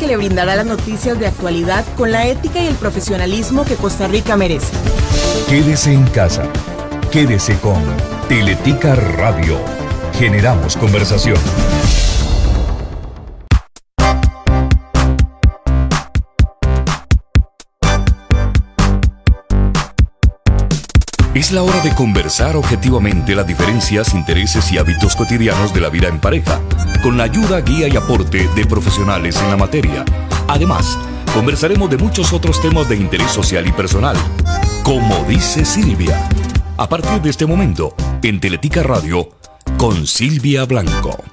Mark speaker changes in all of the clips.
Speaker 1: que le brindará las noticias de actualidad con la ética y el profesionalismo que Costa Rica merece.
Speaker 2: Quédese en casa. Quédese con Teletica Radio. Generamos conversación. Es la hora de conversar objetivamente las diferencias, intereses y hábitos cotidianos de la vida en pareja, con la ayuda, guía y aporte de profesionales en la materia. Además, conversaremos de muchos otros temas de interés social y personal. Como dice Silvia. A partir de este momento, en Teletica Radio, con Silvia Blanco.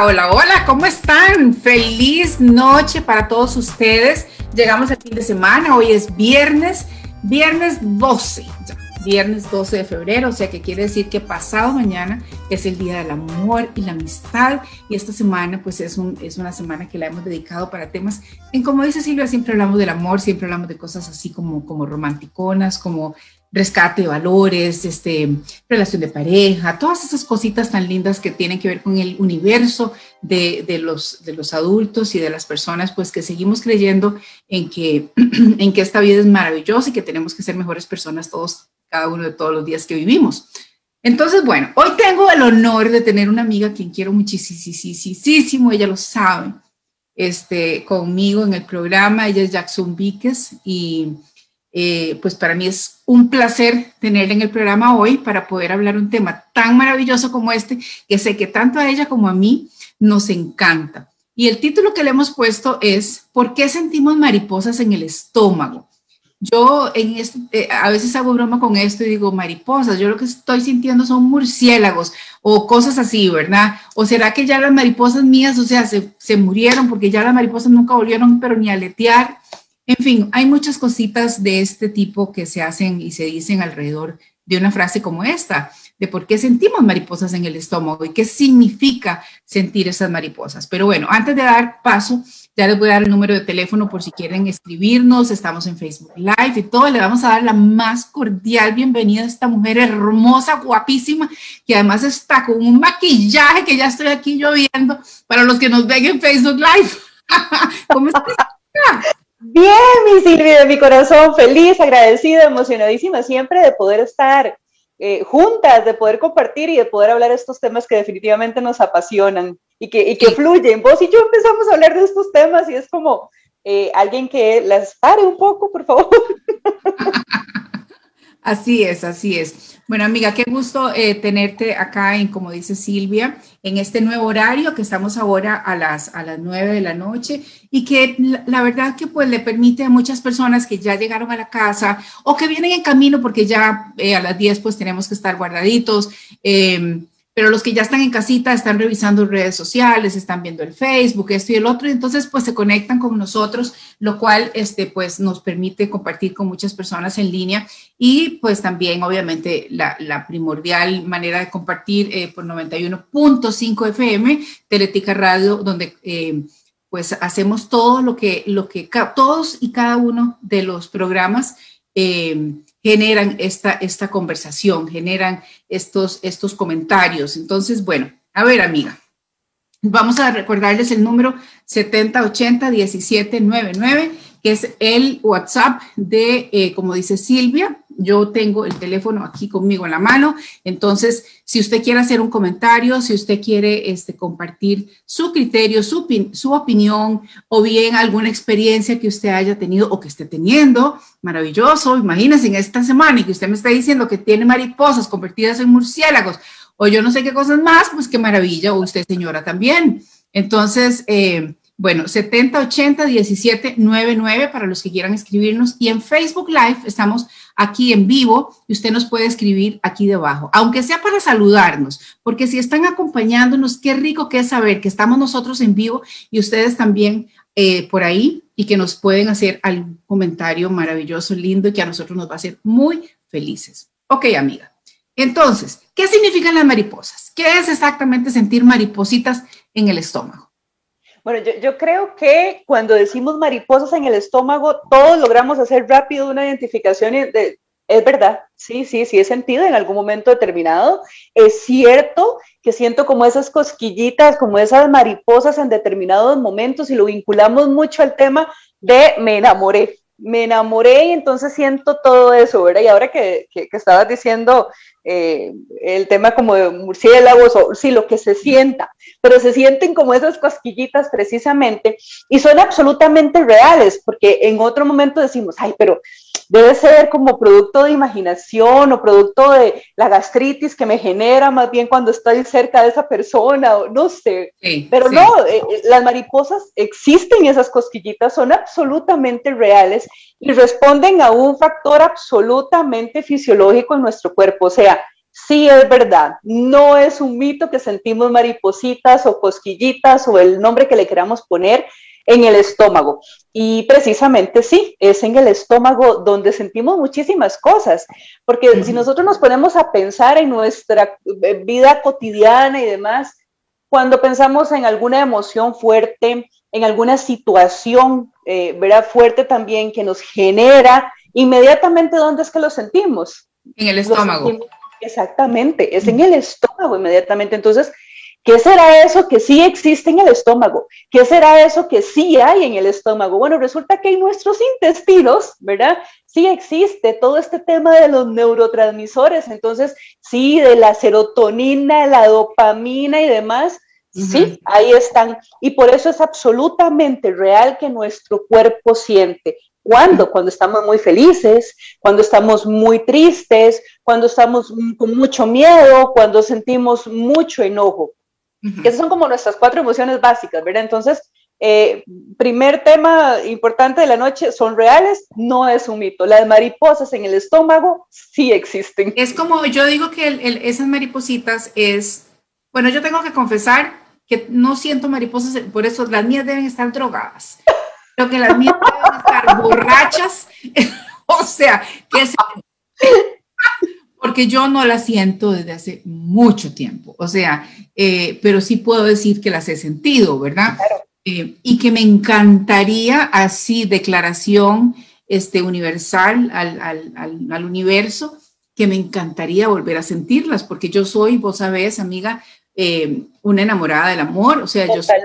Speaker 3: Hola, hola, ¿cómo están? Feliz noche para todos ustedes. Llegamos al fin de semana, hoy es viernes, viernes 12, viernes 12 de febrero, o sea que quiere decir que pasado mañana es el Día del Amor y la Amistad y esta semana pues es, un, es una semana que la hemos dedicado para temas, en como dice Silvia, siempre hablamos del amor, siempre hablamos de cosas así como, como romanticonas, como rescate de valores, este, relación de pareja, todas esas cositas tan lindas que tienen que ver con el universo de, de, los, de los adultos y de las personas, pues que seguimos creyendo en que, en que esta vida es maravillosa y que tenemos que ser mejores personas todos, cada uno de todos los días que vivimos. Entonces, bueno, hoy tengo el honor de tener una amiga quien quiero muchísimo, ella lo sabe, este, conmigo en el programa, ella es Jackson Víquez y eh, pues para mí es un placer tenerla en el programa hoy para poder hablar un tema tan maravilloso como este, que sé que tanto a ella como a mí nos encanta. Y el título que le hemos puesto es ¿Por qué sentimos mariposas en el estómago? Yo en este, a veces hago broma con esto y digo mariposas, yo lo que estoy sintiendo son murciélagos o cosas así, ¿verdad? ¿O será que ya las mariposas mías, o sea, se, se murieron porque ya las mariposas nunca volvieron, pero ni a aletear? En fin, hay muchas cositas de este tipo que se hacen y se dicen alrededor de una frase como esta, de por qué sentimos mariposas en el estómago y qué significa sentir esas mariposas. Pero bueno, antes de dar paso, ya les voy a dar el número de teléfono por si quieren escribirnos. Estamos en Facebook Live y todo. Le vamos a dar la más cordial bienvenida a esta mujer hermosa, guapísima, que además está con un maquillaje que ya estoy aquí lloviendo para los que nos ven en Facebook Live. ¿Cómo estás?
Speaker 4: Bien, mi Silvia, de mi corazón, feliz, agradecida, emocionadísima siempre de poder estar eh, juntas, de poder compartir y de poder hablar estos temas que definitivamente nos apasionan y que, y que fluyen. Vos y yo empezamos a hablar de estos temas y es como eh, alguien que las pare un poco, por favor.
Speaker 3: Así es, así es. Bueno, amiga, qué gusto eh, tenerte acá en, como dice Silvia, en este nuevo horario que estamos ahora a las, a las 9 de la noche y que la, verdad que pues le permite a muchas personas que ya llegaron a la casa o que vienen en camino porque ya eh, a las 10 pues tenemos que estar guardaditos. Eh, pero los que ya están en casita están revisando redes sociales, están viendo el Facebook, esto y el otro, y entonces pues se conectan con nosotros, lo cual este, pues nos permite compartir con muchas personas en línea y pues también obviamente la, la primordial manera de compartir eh, por 91.5 FM, Teletica Radio, donde... Eh, pues hacemos todo lo que, lo que todos y cada uno de los programas eh, generan esta, esta conversación, generan estos, estos comentarios. Entonces, bueno, a ver, amiga, vamos a recordarles el número 7080-1799, que es el WhatsApp de, eh, como dice Silvia, yo tengo el teléfono aquí conmigo en la mano, entonces si usted quiere hacer un comentario, si usted quiere este, compartir su criterio, su, opinión o bien alguna experiencia que usted haya tenido o que esté teniendo, maravilloso, imagínense en esta semana y que usted me está diciendo que tiene mariposas convertidas en murciélagos o yo no sé qué cosas más, pues qué maravilla, o usted señora también. Entonces, eh, bueno, 70 80 17 99 para los que quieran escribirnos. Y en Facebook Live estamos aquí en vivo y usted nos puede escribir aquí debajo, aunque sea para saludarnos, porque si están acompañándonos, qué rico que es saber que estamos nosotros en vivo y ustedes también eh, por ahí y que nos pueden hacer algún comentario maravilloso, lindo y que a nosotros nos va a hacer muy felices. Ok, amiga. Entonces, ¿qué significan las mariposas? ¿Qué es exactamente sentir maripositas en el estómago?
Speaker 4: Bueno, yo, creo que cuando decimos mariposas en el estómago, todos logramos hacer rápido una identificación de Es verdad, sí, sí, sí he sentido en algún momento determinado. Es cierto que siento como esas cosquillitas, como esas mariposas en determinados momentos y lo vinculamos mucho al tema de me enamoré me enamoré y entonces siento todo eso, ¿verdad? Y ahora que, que, estabas diciendo eh, el tema como de murciélagos o sí, lo que se sienta, pero se sienten como esas cosquillitas precisamente y son absolutamente reales, porque en otro momento decimos, ay, pero debe ser como producto de imaginación o producto de la gastritis que me genera más bien cuando estoy cerca de esa persona, o no sé. Pero no, eh, eh, las mariposas existen, esas cosquillitas son absolutamente reales y responden a un factor absolutamente fisiológico en nuestro cuerpo. O sea, sí es verdad, no es un mito que sentimos maripositas o cosquillitas o el nombre que le queramos poner en el estómago. Y precisamente sí, es en el estómago donde sentimos muchísimas cosas, porque si nosotros nos ponemos a pensar en nuestra eh, vida cotidiana y demás, cuando pensamos en alguna emoción fuerte, en alguna situación, eh, ¿verdad? Fuerte también que nos genera, inmediatamente, ¿dónde es que lo sentimos?
Speaker 3: En el estómago.
Speaker 4: Exactamente, es en el estómago inmediatamente. Entonces, ¿Qué será eso que sí existe en el estómago? ¿Qué será eso que sí hay en el estómago? Bueno, resulta que en nuestros intestinos, ¿verdad? Sí existe todo este tema de los neurotransmisores, entonces sí, de la serotonina, la dopamina y demás, sí, ahí están. Y por eso es absolutamente real que nuestro cuerpo siente. ¿Cuándo? Cuando estamos muy felices, cuando estamos muy tristes, cuando estamos con mucho miedo, cuando sentimos mucho enojo. Esas son como nuestras cuatro emociones básicas, ¿verdad? Entonces, eh, primer tema importante de la noche, son reales, no es un mito. Las mariposas en el estómago sí existen.
Speaker 3: Es como yo digo que esas maripositas es, bueno, yo tengo que confesar que no siento mariposas, por eso las mías deben estar drogadas. Creo que las mías deben estar borrachas, o sea, que es porque yo no las siento desde hace mucho tiempo, o sea, eh, pero sí puedo decir que las he sentido, ¿verdad? Eh, y que me encantaría así declaración este, universal al, al, al, universo, que me encantaría volver a sentirlas, porque yo soy, vos sabés, amiga, eh, una enamorada del amor, o sea, yo soy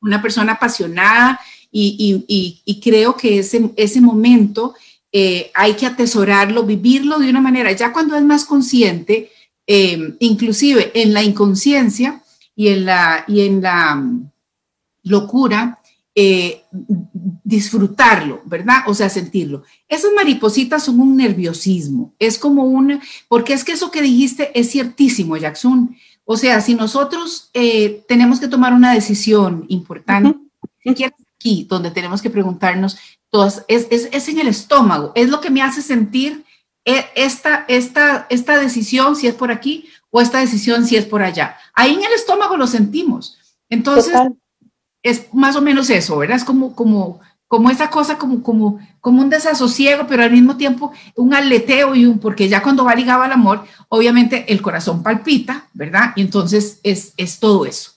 Speaker 3: una persona apasionada y, y, y creo que ese, ese momento eh, hay que atesorarlo, vivirlo de una manera, ya cuando es más consciente, eh, inclusive en la inconsciencia y en la, y en la mm, locura, eh, disfrutarlo, ¿verdad? O sea, sentirlo. Esas maripositas son un nerviosismo, es como un, porque es que eso que dijiste es ciertísimo, Jackson. O sea, si nosotros tenemos que tomar una decisión importante, aquí donde tenemos que preguntarnos es, es, en el estómago, es lo que me hace sentir eh, esta, esta, esta decisión si es por aquí o esta decisión si es por allá. Ahí en el estómago lo sentimos. Entonces, es más o menos eso, ¿verdad? Es como, como, como esa cosa, como, como, como un desasosiego, pero al mismo tiempo un aleteo y un, porque ya cuando va ligado al amor, obviamente el corazón palpita, ¿verdad? Y entonces es, es todo eso.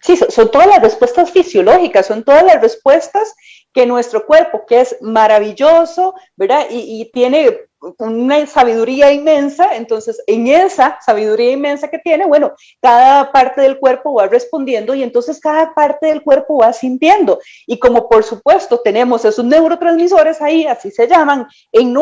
Speaker 4: Sí, son todas las respuestas fisiológicas, son todas las respuestas que nuestro cuerpo, que es maravilloso, ¿verdad? Y, tiene una sabiduría inmensa, entonces en esa sabiduría inmensa que tiene, bueno, cada parte del cuerpo va respondiendo y entonces cada parte del cuerpo va sintiendo. Y como por supuesto tenemos esos neurotransmisores ahí, así se llaman, en,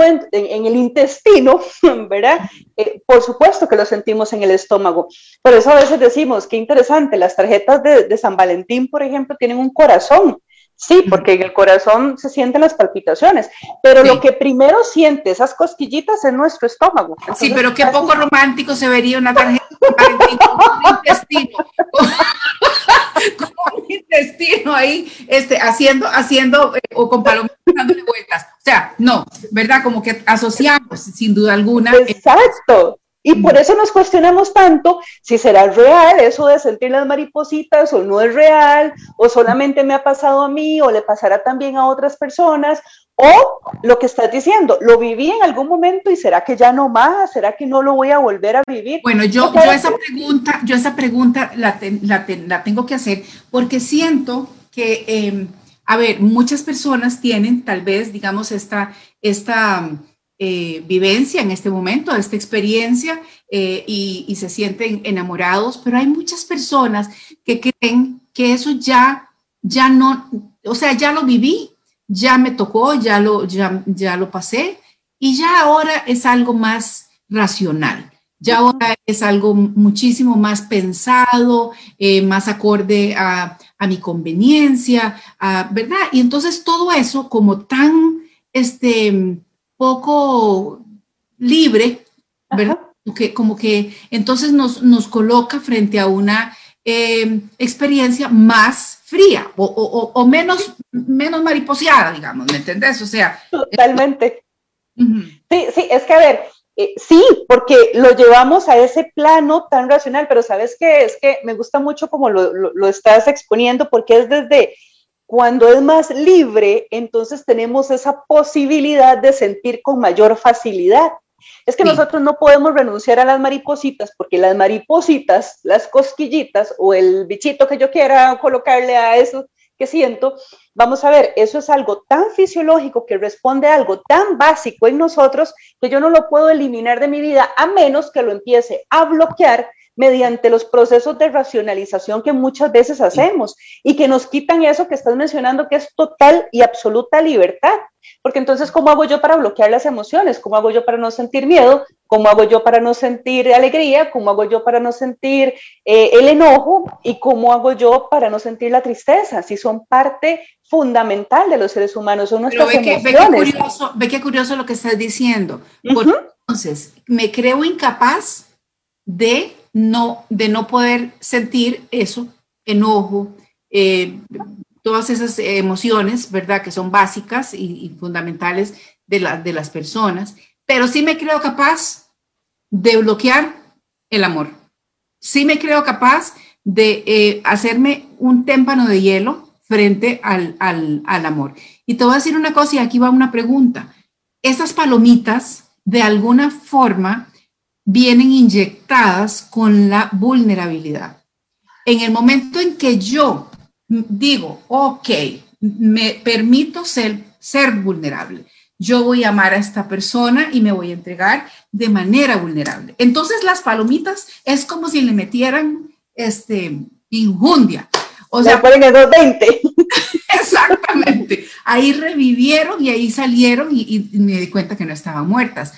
Speaker 4: el intestino, ¿verdad? Eh, por supuesto que lo sentimos en el estómago. Por eso a veces decimos, qué interesante, las tarjetas de San Valentín, por ejemplo, tienen un corazón Sí, porque en el corazón se sienten las palpitaciones, pero lo que primero siente esas cosquillitas es nuestro estómago.
Speaker 3: sí, pero qué poco romántico se vería una tarjeta con un intestino, con un intestino ahí, este, haciendo, haciendo, eh, o con palomitas dándole vueltas. O sea, no, ¿verdad? Como que asociamos, sin duda alguna.
Speaker 4: Exacto. Y por eso nos cuestionamos tanto si será real eso de sentir las maripositas o no es real, o solamente me ha pasado a mí o le pasará también a otras personas, o lo que estás diciendo, lo viví en algún momento y será que ya no más, será que no lo voy a volver a vivir.
Speaker 3: Bueno, yo, yo esa pregunta, yo esa pregunta la, la, tengo que hacer porque siento que, em, a ver, muchas personas tienen tal vez, digamos, esta, esta eh, vivencia en este momento, esta experiencia, eh, y, se sienten enamorados, pero hay muchas personas que creen que eso ya, ya no, o sea, ya lo viví, ya me tocó, ya lo, ya, ya lo pasé, y ya ahora es algo más racional. Ya ahora es algo muchísimo más pensado, eh, más acorde a, a, mi conveniencia, ¿verdad? Y entonces todo eso como tan, este, poco libre, ¿verdad? como que entonces nos, nos coloca frente a una eh, experiencia más fría o, menos, menos mariposeada, digamos, ¿me entendés? O sea.
Speaker 4: Totalmente. Sí, sí, es que a ver, eh, sí, porque lo llevamos a ese plano tan racional, pero sabes qué? es que me gusta mucho como lo, lo estás exponiendo, porque es desde cuando es más libre, entonces tenemos esa posibilidad de sentir con mayor facilidad. Es que nosotros no podemos renunciar a las maripositas porque las maripositas, las cosquillitas o el bichito que yo quiera colocarle a eso que siento, vamos a ver, eso es algo tan fisiológico que responde a algo tan básico en nosotros que yo no lo puedo eliminar de mi vida a menos que lo empiece a bloquear mediante los procesos de racionalización que muchas veces hacemos y que nos quitan eso que estás mencionando, que es total y absoluta libertad. Porque entonces, ¿cómo hago yo para bloquear las emociones? ¿Cómo hago yo para no sentir miedo? ¿Cómo hago yo para no sentir alegría? ¿Cómo hago yo para no sentir eh, el enojo? ¿Y cómo hago yo para no sentir la tristeza? Si son parte fundamental de los seres humanos, son nuestras ve emociones.
Speaker 3: ve, qué curioso, ve qué curioso lo que estás diciendo. Entonces, me creo incapaz de no, de no poder sentir eso, enojo, eh, todas esas emociones, ¿verdad? Que son básicas y, fundamentales de, de las personas, pero sí me creo capaz de bloquear el amor. Sí me creo capaz de eh, hacerme un témpano de hielo frente al, al, al, amor. Y te voy a decir una cosa y aquí va una pregunta. Estas palomitas, de alguna forma, vienen inyectadas con la vulnerabilidad. En el momento en que yo digo, ok, me permito ser, ser vulnerable, yo voy a amar a esta persona y me voy a entregar de manera vulnerable. Entonces las palomitas es como si le metieran este, injundia.
Speaker 4: O sea, ponen el 220.
Speaker 3: Exactamente. Ahí revivieron y ahí salieron y, y me di cuenta que no estaban muertas.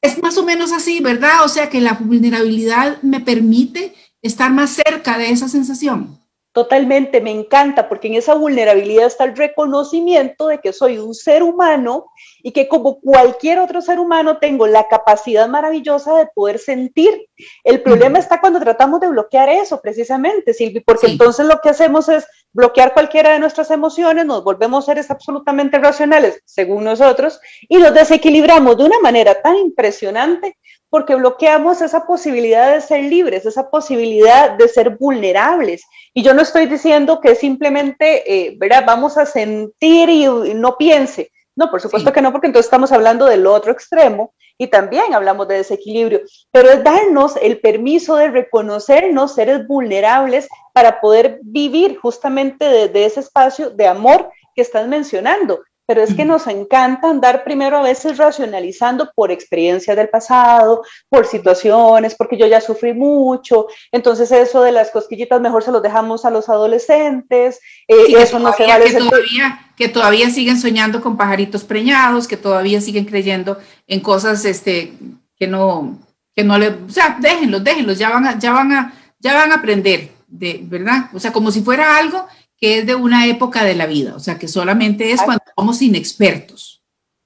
Speaker 3: Es más o menos así, ¿verdad? O sea que la vulnerabilidad me permite estar más cerca de esa sensación.
Speaker 4: Totalmente, me encanta, porque en esa vulnerabilidad está el reconocimiento de que soy un ser humano y que como cualquier otro ser humano tengo la capacidad maravillosa de poder sentir. El problema está cuando tratamos de bloquear eso, precisamente, Silvi, porque entonces lo que hacemos es bloquear cualquiera de nuestras emociones, nos volvemos seres absolutamente racionales, según nosotros, y nos desequilibramos de una manera tan impresionante porque bloqueamos esa posibilidad de ser libres, esa posibilidad de ser vulnerables. Y yo no estoy diciendo que simplemente, eh. Vamos a sentir y, no piense. No, por supuesto que no, porque entonces estamos hablando del otro extremo y también hablamos de desequilibrio, pero es darnos el permiso de reconocernos seres vulnerables para poder vivir justamente desde ese espacio de amor que estás mencionando, pero es que nos encanta andar primero a veces racionalizando por experiencias del pasado, por situaciones, porque yo ya sufrí mucho, entonces eso de las cosquillitas mejor se los dejamos a los adolescentes,
Speaker 3: eh, eso no se vale. Que todavía, que todavía siguen soñando con pajaritos preñados, que todavía siguen creyendo en cosas este, que no, que no le, o sea, déjenlos, déjenlos, ya van a, ya van a, ya van a aprender, de, ¿verdad? O sea, como si fuera algo que es de una época de la vida, o sea, que solamente es cuando somos inexpertos.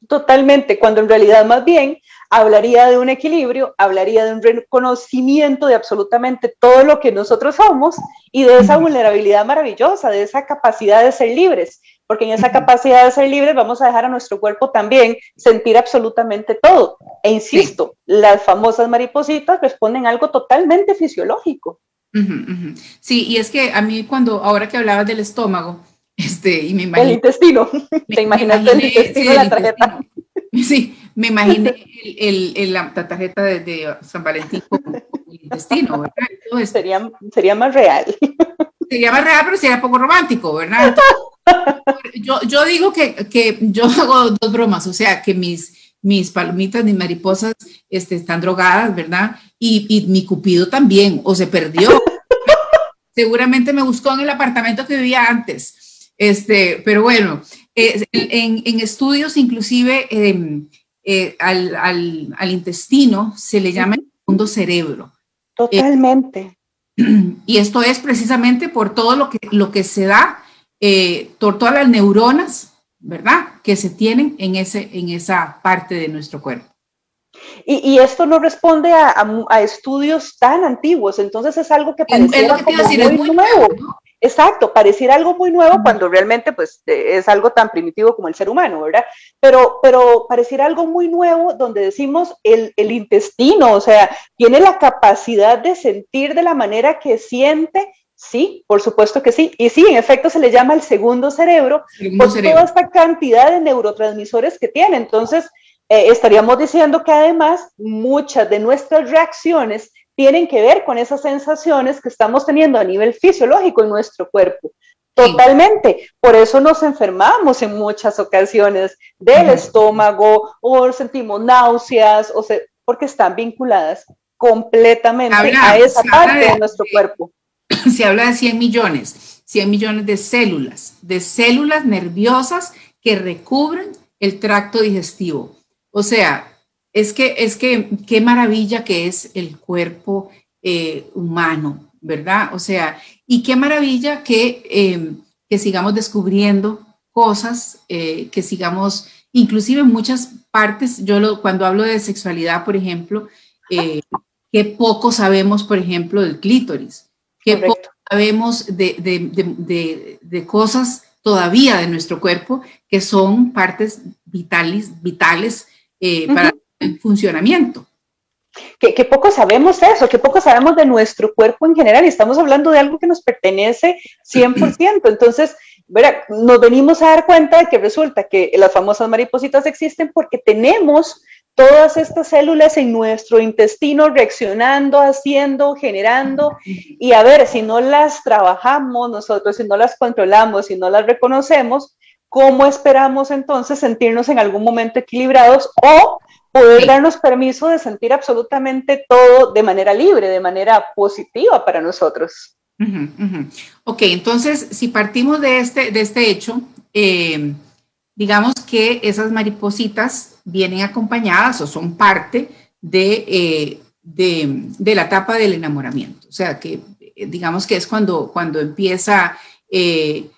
Speaker 4: Totalmente, cuando en realidad más bien hablaría de un equilibrio, hablaría de un reconocimiento de absolutamente todo lo que nosotros somos y de esa vulnerabilidad maravillosa, de esa capacidad de ser libres, porque en esa capacidad de ser libres vamos a dejar a nuestro cuerpo también sentir absolutamente todo. E insisto, las famosas maripositas responden a algo totalmente fisiológico.
Speaker 3: Sí, y es que a mí cuando, ahora que hablabas del estómago, este, y me imagino...
Speaker 4: El intestino, te imaginas el intestino la tarjeta.
Speaker 3: Sí, me imaginé el, la tarjeta de, San Valentín con, el intestino, ¿verdad?
Speaker 4: Sería, sería más real.
Speaker 3: Sería más real, pero sería poco romántico, ¿verdad? yo, yo digo que, que yo hago dos bromas, o sea, que mis mis palomitas, mis mariposas este, están drogadas, ¿verdad? Y, y mi cupido también, o se perdió. Seguramente me buscó en el apartamento que vivía antes. Este, pero bueno, eh, en, en, estudios inclusive em, eh, al, al, al, intestino se le llama el segundo cerebro.
Speaker 4: Totalmente.
Speaker 3: y esto es precisamente por todo lo que, lo que se da, eh, por todas las neuronas, ¿verdad? Que se tienen en, ese, en esa parte de nuestro cuerpo.
Speaker 4: Y, y esto no responde a, a, a, estudios tan antiguos, entonces es algo que parece muy, muy, nuevo. ¿no? Exacto, pareciera algo muy nuevo cuando realmente pues es algo tan primitivo como el ser humano, ¿verdad? Pero, pero pareciera algo muy nuevo donde decimos el, el intestino, o sea, tiene la capacidad de sentir de la manera que siente Sí, por supuesto que sí. Y sí, en efecto se le llama el segundo cerebro segundo por cerebro. toda esta cantidad de neurotransmisores que tiene. Entonces, eh, estaríamos diciendo que además muchas de nuestras reacciones tienen que ver con esas sensaciones que estamos teniendo a nivel fisiológico en nuestro cuerpo. Totalmente. Por eso nos enfermamos en muchas ocasiones del uh -huh. estómago o sentimos náuseas, o se, porque están vinculadas completamente a esa parte de, de nuestro cuerpo.
Speaker 3: Se habla de 100 millones, 100 millones de células, de células nerviosas que recubren el tracto digestivo. O sea, es que, es que, qué maravilla que es el cuerpo eh, humano, ¿verdad? O sea, y qué maravilla que, eh, que sigamos descubriendo cosas, eh, que sigamos, inclusive en muchas partes, yo lo, cuando hablo de sexualidad, por ejemplo, eh, qué poco sabemos, por ejemplo, del clítoris, Correcto. poco sabemos de, de, de, de, cosas todavía de nuestro cuerpo que son partes vitales, vitales uh -huh. para el funcionamiento.
Speaker 4: Que, que, poco sabemos eso, que poco sabemos de nuestro cuerpo en general, y estamos hablando de algo que nos pertenece 100%. Entonces, verá, nos venimos a dar cuenta de que resulta que las famosas maripositas existen porque tenemos todas estas células en nuestro intestino reaccionando, haciendo, generando, y a ver, si no las trabajamos nosotros, si no las controlamos, si no las reconocemos, ¿cómo esperamos entonces sentirnos en algún momento equilibrados o poder sí. darnos permiso de sentir absolutamente todo de manera libre, de manera positiva para nosotros.
Speaker 3: Uh -huh, uh -huh. Ok, entonces, si partimos de este, de este hecho, eh, digamos que esas maripositas vienen acompañadas o son parte de, eh, de, de, la etapa del enamoramiento. O sea, que eh, digamos que es cuando, cuando empieza, eh,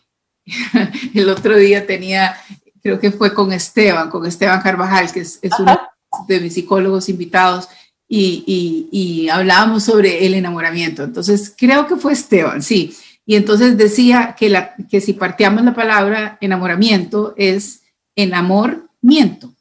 Speaker 3: el otro día tenía, creo que fue con Esteban, con Esteban Carvajal, que es, es uno de mis psicólogos invitados y, y, y, hablábamos sobre el enamoramiento. Entonces, creo que fue Esteban, sí. Y entonces decía que, la, que si partíamos la palabra enamoramiento es enamoramiento.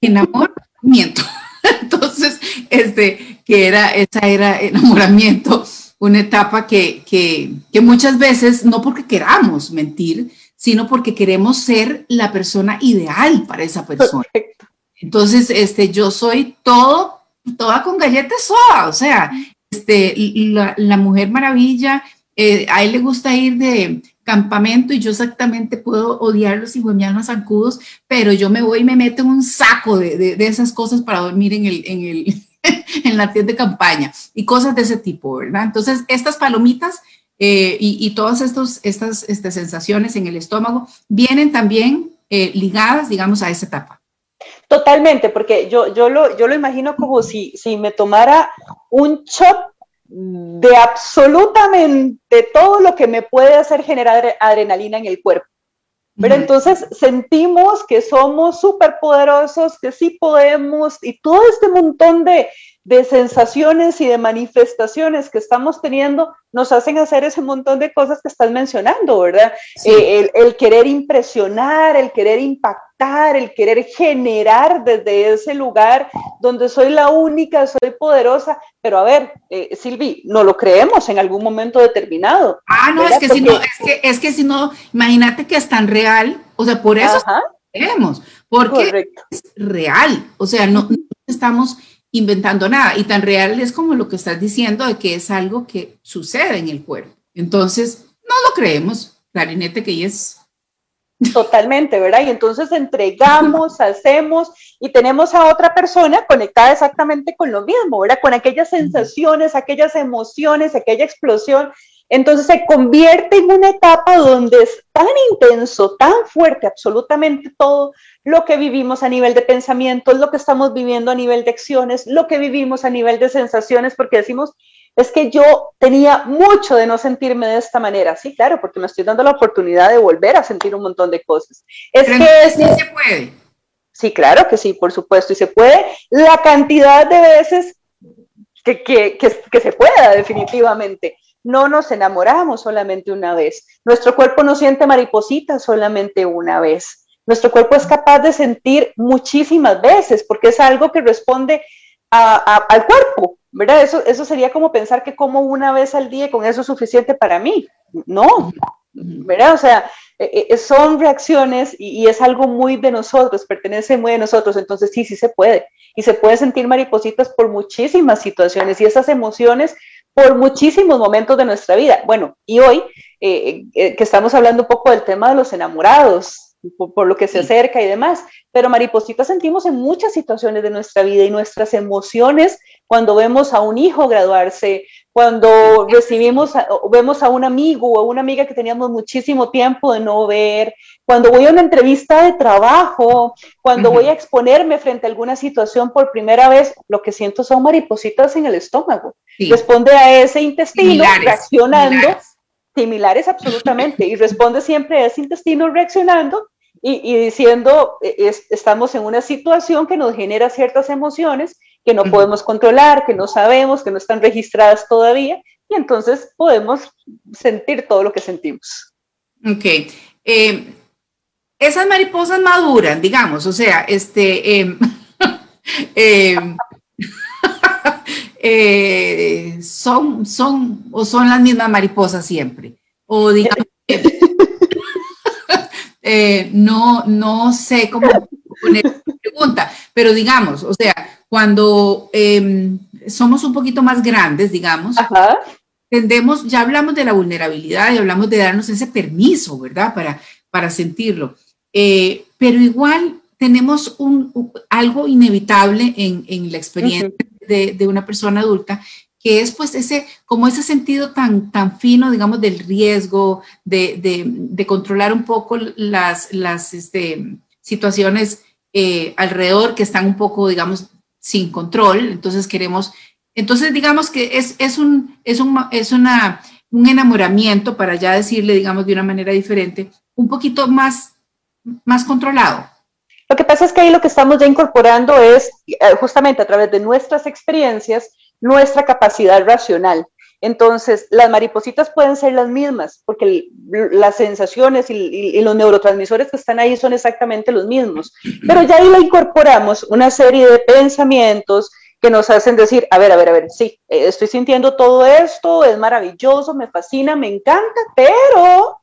Speaker 3: Enamoramiento. Entonces, este, que era, esa era enamoramiento, una etapa que, que, que muchas veces, no porque queramos mentir, sino porque queremos ser la persona ideal para esa persona. Perfecto. Entonces, este, yo soy todo, toda con galletas soda, o sea, este, la, la mujer maravilla, eh, a él le gusta ir de campamento y yo exactamente puedo odiar los hijos de mi alma zancudos, pero yo me voy y me meto en un saco de, de, de esas cosas para dormir en el, en el, en la tienda de campaña y cosas de ese tipo, ¿verdad? Entonces, estas palomitas eh, y, y, todas estos, estas, estas sensaciones en el estómago vienen también eh, ligadas, digamos, a esa etapa.
Speaker 4: Totalmente, porque yo, yo, lo, yo lo imagino como si, si me tomara un shot de absolutamente todo lo que me puede hacer generar adrenalina en el cuerpo. Pero uh -huh. entonces sentimos que somos súper poderosos, que sí podemos, y todo este montón de, de sensaciones y de manifestaciones que estamos teniendo nos hacen hacer ese montón de cosas que estás mencionando, ¿verdad? Sí. Eh, el, el, querer impresionar, el querer impactar, el querer generar desde ese lugar donde soy la única, soy poderosa, pero a ver, eh, Silvi, no lo creemos en algún momento determinado.
Speaker 3: Ah, no, es que, Porque... si no, es que, es que si no, imagínate que es tan real, o sea, por eso creemos, porque Correcto. es real, o sea, no, no estamos inventando nada. Y tan real es como lo que estás diciendo de que es algo que sucede en el cuerpo. Entonces, no lo creemos. Clarinete que es
Speaker 4: Totalmente, ¿verdad? Y entonces entregamos, hacemos y tenemos a otra persona conectada exactamente con lo mismo, ¿verdad? Con aquellas sensaciones, aquellas emociones, aquella explosión. Entonces se convierte en una etapa donde es tan intenso, tan fuerte, absolutamente todo lo que vivimos a nivel de pensamientos, lo que estamos viviendo a nivel de acciones, lo que vivimos a nivel de sensaciones, porque decimos, es que yo tenía mucho de no sentirme de esta manera. Sí, claro, porque me estoy dando la oportunidad de volver a sentir un montón de cosas. Es que sí se puede. Sí, claro que sí, por supuesto, y se puede la cantidad de veces que, que, que, se pueda, definitivamente. No nos enamoramos solamente una vez. Nuestro cuerpo no siente maripositas solamente una vez. Nuestro cuerpo es capaz de sentir muchísimas veces porque es algo que responde al cuerpo, ¿verdad? Eso, eso sería como pensar que como una vez al día con eso es suficiente para mí. No, ¿verdad? O sea, eh, eh, son reacciones y, es algo muy de nosotros, pertenece muy a nosotros, entonces sí, sí se puede. Y se puede sentir maripositas por muchísimas situaciones y esas emociones por muchísimos momentos de nuestra vida. Bueno, y hoy eh, que estamos hablando un poco del tema de los enamorados, por, lo que se acerca y demás. Pero maripositas sentimos en muchas situaciones de nuestra vida y nuestras emociones cuando vemos a un hijo graduarse, cuando recibimos, vemos a un amigo o a una amiga que teníamos muchísimo tiempo de no ver, cuando voy a una entrevista de trabajo, cuando voy a exponerme frente a alguna situación por primera vez, lo que siento son maripositas en el estómago. Responde a ese intestino reaccionando. Similares. absolutamente, y responde siempre a ese intestino reaccionando y, diciendo, e, estamos en una situación que nos genera ciertas emociones que no podemos controlar, que no sabemos, que no están registradas todavía, y entonces podemos sentir todo lo que sentimos.
Speaker 3: Ok. Eh, esas mariposas maduran, digamos, o sea, este, em, em, eh, son, son, o son las mismas mariposas siempre, o digamos, eh, no, no sé cómo poner pregunta, pero digamos, o sea, cuando em, somos un poquito más grandes, digamos, tendemos, ya hablamos de la vulnerabilidad y hablamos de darnos ese permiso, ¿verdad? Para, para sentirlo. Eh, pero igual tenemos un, algo inevitable en, en la experiencia de, de, una persona adulta que es pues ese, como ese sentido tan, tan fino, digamos, del riesgo, de, de, de controlar un poco las, las este, situaciones eh, alrededor que están un poco, digamos, sin control. Entonces queremos, entonces digamos que es, es, un, es, un, es una, un enamoramiento, para ya decirle, digamos, de una manera diferente, un poquito más, más controlado.
Speaker 4: Lo que pasa es que ahí lo que estamos ya incorporando es eh, justamente a través de nuestras experiencias, nuestra capacidad racional. Entonces, las maripositas pueden ser las mismas, porque las sensaciones y, los neurotransmisores que están ahí son exactamente los mismos. Pero ya ahí le incorporamos una serie de pensamientos que nos hacen decir, a ver, a ver, a ver, sí, eh, estoy sintiendo todo esto, es maravilloso, me fascina, me encanta, pero,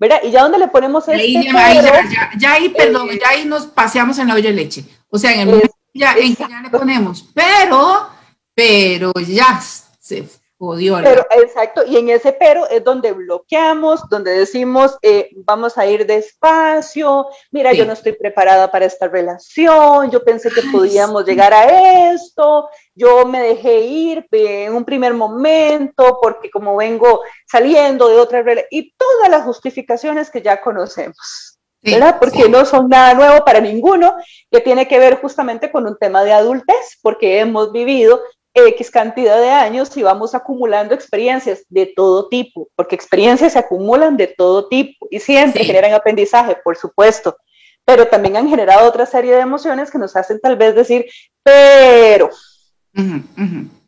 Speaker 4: ¿verdad? Y ya donde le ponemos
Speaker 3: este ya, ya, ahí, perdón, ya ahí nos paseamos en la olla de leche. O sea, en el ya, en que ya le ponemos, pero pero ya se jodió.
Speaker 4: Pero, exacto, y en ese pero es donde bloqueamos, donde decimos, eh, vamos a ir despacio, mira, yo no estoy preparada para esta relación, yo pensé que podíamos llegar a esto, yo me dejé ir en un primer momento porque como vengo saliendo de otra relación, y todas las justificaciones que ya conocemos. ¿verdad? Porque no son nada nuevo para ninguno, que tiene que ver justamente con un tema de adultez, porque hemos vivido X cantidad de años y vamos acumulando experiencias de todo tipo, porque experiencias se acumulan de todo tipo y siempre generan aprendizaje, por supuesto, pero también han generado otra serie de emociones que nos hacen tal vez decir, pero,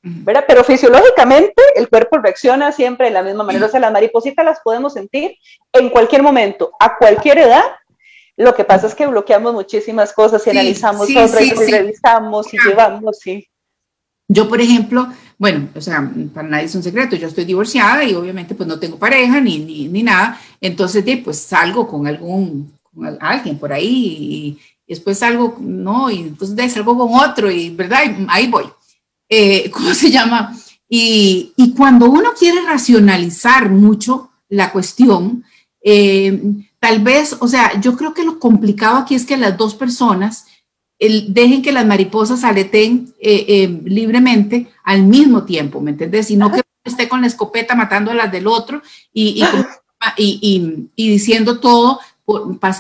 Speaker 4: ¿verdad? Pero fisiológicamente el cuerpo reacciona siempre de la misma manera, o sea, las maripositas las podemos sentir en cualquier momento, a cualquier edad, lo que pasa es que bloqueamos muchísimas cosas y analizamos otras y revisamos y llevamos, sí.
Speaker 3: Yo, por ejemplo, bueno, o sea, para nadie es un secreto, yo estoy divorciada y obviamente pues no tengo pareja ni, ni, nada, entonces pues salgo con algún, alguien por ahí y, después salgo, no, y entonces salgo con otro y, ¿verdad? ahí voy. Eh, ¿Cómo se llama? Y, y, cuando uno quiere racionalizar mucho la cuestión, eh, tal vez, o sea, yo creo que lo complicado aquí es que las dos personas dejen que las mariposas aleten eh, eh, libremente al mismo tiempo, ¿me entiendes? Y no que esté con la escopeta matando a las del otro y, y, y, diciendo todo,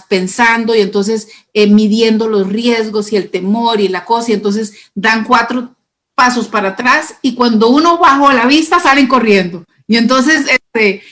Speaker 3: pensando y entonces eh, midiendo los riesgos y el temor y la cosa, y entonces dan cuatro pasos para atrás y cuando uno bajó la vista salen corriendo. Y entonces, este,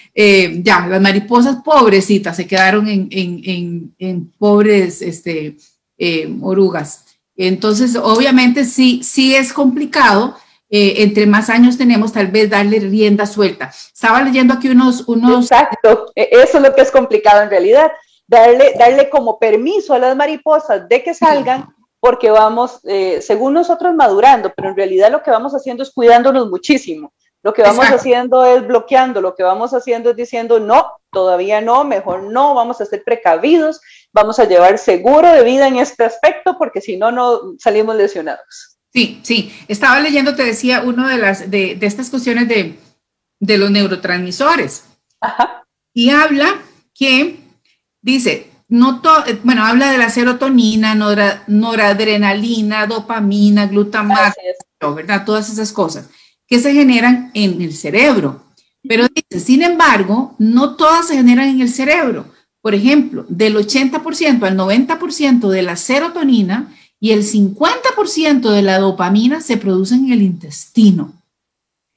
Speaker 3: ya, las mariposas pobrecitas se quedaron en, en, en pobres, este, eh, orugas. Entonces, obviamente sí, sí es complicado. Eh, entre más años tenemos, tal vez darle rienda suelta. Estaba leyendo aquí unos, unos...
Speaker 4: Exacto, e, eso es lo que es complicado en realidad. Darle, darle como permiso a las mariposas de que salgan porque vamos, eh, según nosotros, madurando, pero en realidad lo que vamos haciendo es cuidándonos muchísimo. Lo que vamos haciendo es bloqueando, lo que vamos haciendo es diciendo, no, todavía no, mejor no, vamos a ser precavidos, vamos a llevar seguro de vida en este aspecto, porque si no, no salimos lesionados.
Speaker 3: Sí, sí, estaba leyendo, te decía, una de, las, de, estas cuestiones de, de los neurotransmisores. Ajá. Y habla que, dice, no bueno, habla de la serotonina, noradrenalina, dopamina, glutamato, ¿verdad? Todas esas cosas que se generan en el cerebro. Pero dice, sin embargo, no todas se generan en el cerebro. Por ejemplo, del 80% al 90% de la serotonina y el 50% de la dopamina se producen en el intestino.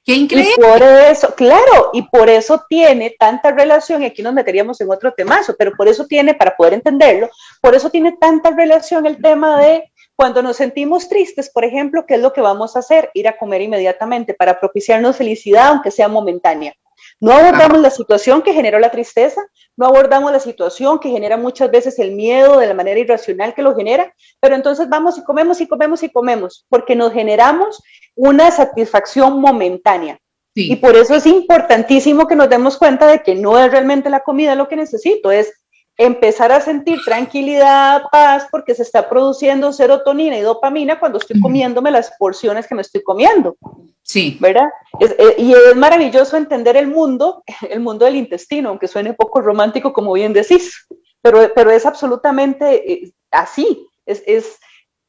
Speaker 4: Qué increíble. Y por eso, claro, y por eso tiene tanta relación, y aquí nos meteríamos en otro temazo, pero por eso tiene, para poder entenderlo, por eso tiene tanta relación el tema de cuando nos sentimos tristes, por ejemplo, ¿qué es lo que vamos a hacer? Ir a comer inmediatamente para propiciarnos felicidad, aunque sea momentánea. No abordamos la situación que generó la tristeza, no abordamos la situación que genera muchas veces el miedo de la manera irracional que lo genera, pero entonces vamos y comemos y comemos y comemos, porque nos generamos una satisfacción momentánea. Y por eso es importantísimo que nos demos cuenta de que no es realmente la comida lo que necesito, es empezar a sentir tranquilidad, paz, porque se está produciendo serotonina y dopamina cuando estoy comiéndome las porciones que me estoy comiendo.
Speaker 3: Sí.
Speaker 4: ¿Verdad? Eh, y es maravilloso entender el mundo, el mundo del intestino, aunque suene poco romántico, como bien decís, pero, pero es absolutamente eh, así. Es, es,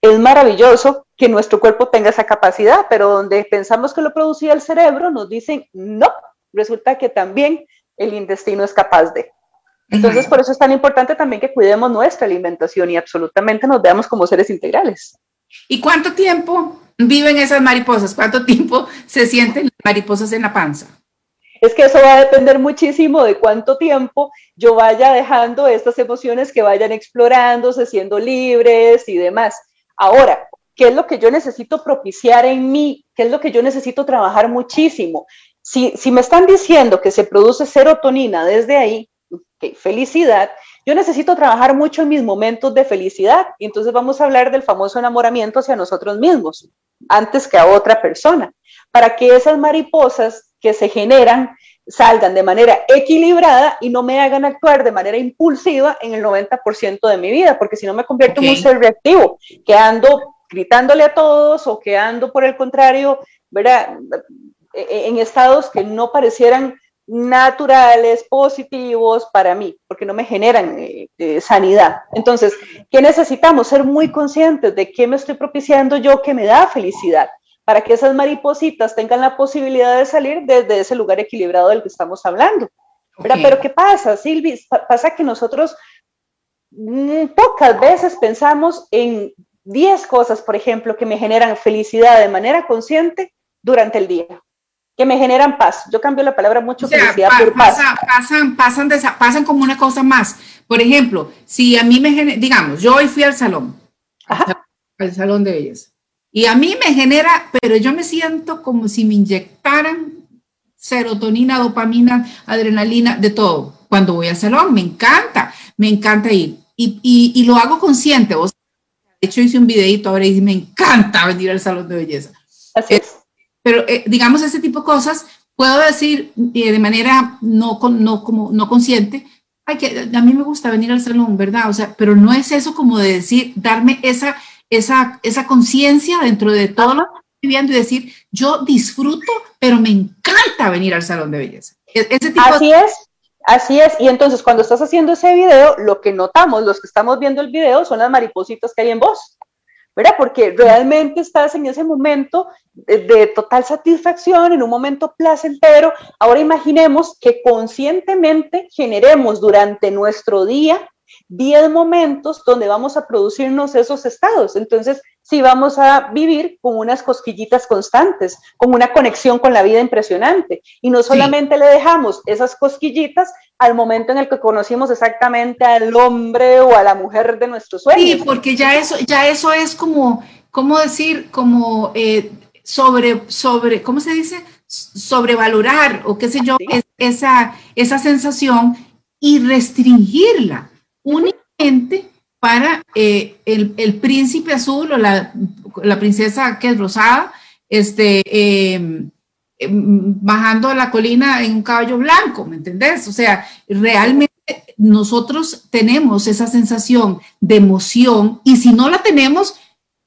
Speaker 4: es maravilloso que nuestro cuerpo tenga esa capacidad, pero donde pensamos que lo producía el cerebro, nos dicen no, resulta que también el intestino es capaz de. Entonces, por eso es tan importante también que cuidemos nuestra alimentación y absolutamente nos veamos como seres integrales.
Speaker 3: ¿Y cuánto tiempo viven esas mariposas? ¿Cuánto tiempo se sienten las mariposas en la panza?
Speaker 4: Es que eso va a depender muchísimo de cuánto tiempo yo vaya dejando estas emociones que vayan explorándose, siendo libres y demás. Ahora, ¿qué es lo que yo necesito propiciar en mí? ¿Qué es lo que yo necesito trabajar muchísimo? Si, si me están diciendo que se produce serotonina desde ahí, felicidad, yo necesito trabajar mucho en mis momentos de felicidad y entonces vamos a hablar del famoso enamoramiento hacia nosotros mismos, antes que a otra persona, para que esas mariposas que se generan salgan de manera equilibrada y no me hagan actuar de manera impulsiva en el 90% de mi vida, porque si no me convierto en un ser reactivo, que ando gritándole a todos o que ando por el contrario, ¿verdad? E, e, en estados que no parecieran naturales, positivos para mí, porque no me generan eh, eh, sanidad. Entonces, ¿qué necesitamos? Ser muy conscientes de qué me estoy propiciando yo que me da felicidad, para que esas maripositas tengan la posibilidad de salir desde ese lugar equilibrado del que estamos hablando. Pero ¿qué pasa, Silvi? Pasa que nosotros mm, pocas veces pensamos en 10 cosas, por ejemplo, que me generan felicidad de manera consciente durante el día que me generan paz. Yo cambio la palabra mucho felicidad por paz.
Speaker 3: pasan, pasan, pasan como una cosa más. Por ejemplo, si a mí me genera, digamos, yo hoy fui al salón, al salón de belleza, y a mí me genera, pero yo me siento como si me inyectaran serotonina, dopamina, adrenalina, de todo. Cuando voy al salón, me encanta, me encanta ir. Y, y, lo hago consciente. de hecho, hice un videito ahora y me encanta venir al salón de belleza.
Speaker 4: Así es
Speaker 3: pero eh, digamos ese tipo de cosas, puedo decir eh, de manera no, no, como, no consciente, ay, que a mí me gusta venir al salón, ¿verdad? O sea, pero no es eso como de decir, darme esa, esa, esa conciencia dentro de todo lo que estoy viviendo y decir, yo disfruto, pero me encanta venir al salón de belleza.
Speaker 4: E, Así es. Así es, y entonces cuando estás haciendo ese video, lo que notamos, los que estamos viendo el video, son las maripositas que hay en vos, ¿verdad? Porque realmente estás en ese momento de, total satisfacción, en un momento placentero. Ahora imaginemos que conscientemente generemos durante nuestro día 10 momentos donde vamos a producirnos esos estados. Entonces, sí vamos a vivir con unas cosquillitas constantes, con una conexión con la vida impresionante. Y no solamente le dejamos esas cosquillitas al momento en el que conocimos exactamente al hombre o a la mujer de nuestro sueños.
Speaker 3: Sí, porque ya eso, ya eso es como, ¿cómo decir? Como eh, sobre, sobre, ¿cómo se dice? Sobrevalorar o qué sé yo, esa, esa sensación y restringirla únicamente para eh, el, príncipe azul o la, princesa que es rosada, este, em, bajando la colina en un caballo blanco, ¿me entendés? O sea, realmente nosotros tenemos esa sensación de emoción y si no la tenemos,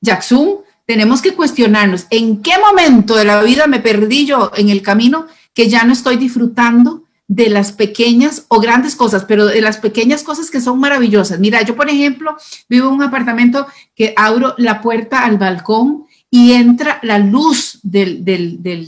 Speaker 3: Jackson, tenemos que cuestionarnos en qué momento de la vida me perdí yo en el camino que ya no estoy disfrutando de las pequeñas o grandes cosas, pero de las pequeñas cosas que son maravillosas. Mira, yo por ejemplo vivo en un apartamento que abro la puerta al balcón y entra la luz del,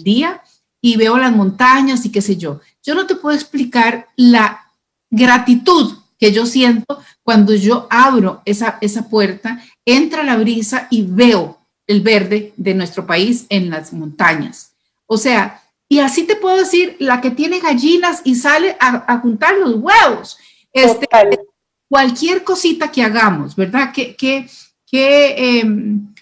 Speaker 3: día y veo las montañas y qué sé yo. Yo no te puedo explicar la gratitud que yo siento cuando yo abro esa, esa puerta, entra la brisa y veo el verde de nuestro país en las montañas. O sea, y así te puedo decir, la que tiene gallinas y sale a, juntar los huevos. Este, cualquier cosita que hagamos, ¿verdad? Qué, qué, qué, em,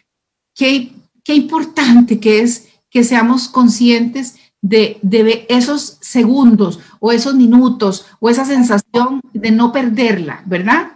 Speaker 3: qué, qué importante que es que seamos conscientes de, de, esos segundos o esos minutos o esa sensación de no perderla, ¿verdad?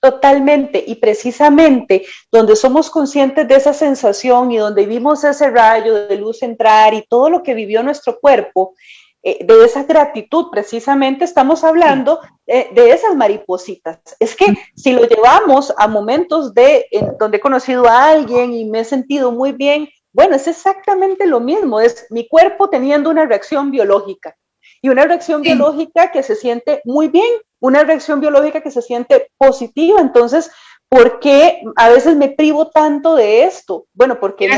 Speaker 4: Totalmente, y precisamente donde somos conscientes de esa sensación y donde vimos ese rayo de luz entrar y todo lo que vivió nuestro cuerpo, eh, de esa gratitud, precisamente estamos hablando de, esas maripositas. Es que si lo llevamos a momentos de donde he conocido a alguien y me he sentido muy bien, bueno, es exactamente lo mismo, es mi cuerpo teniendo una reacción biológica y una reacción biológica que se siente muy bien, una reacción biológica que se siente positiva. Entonces, ¿por qué a veces me privo tanto de esto? Bueno, porque, no,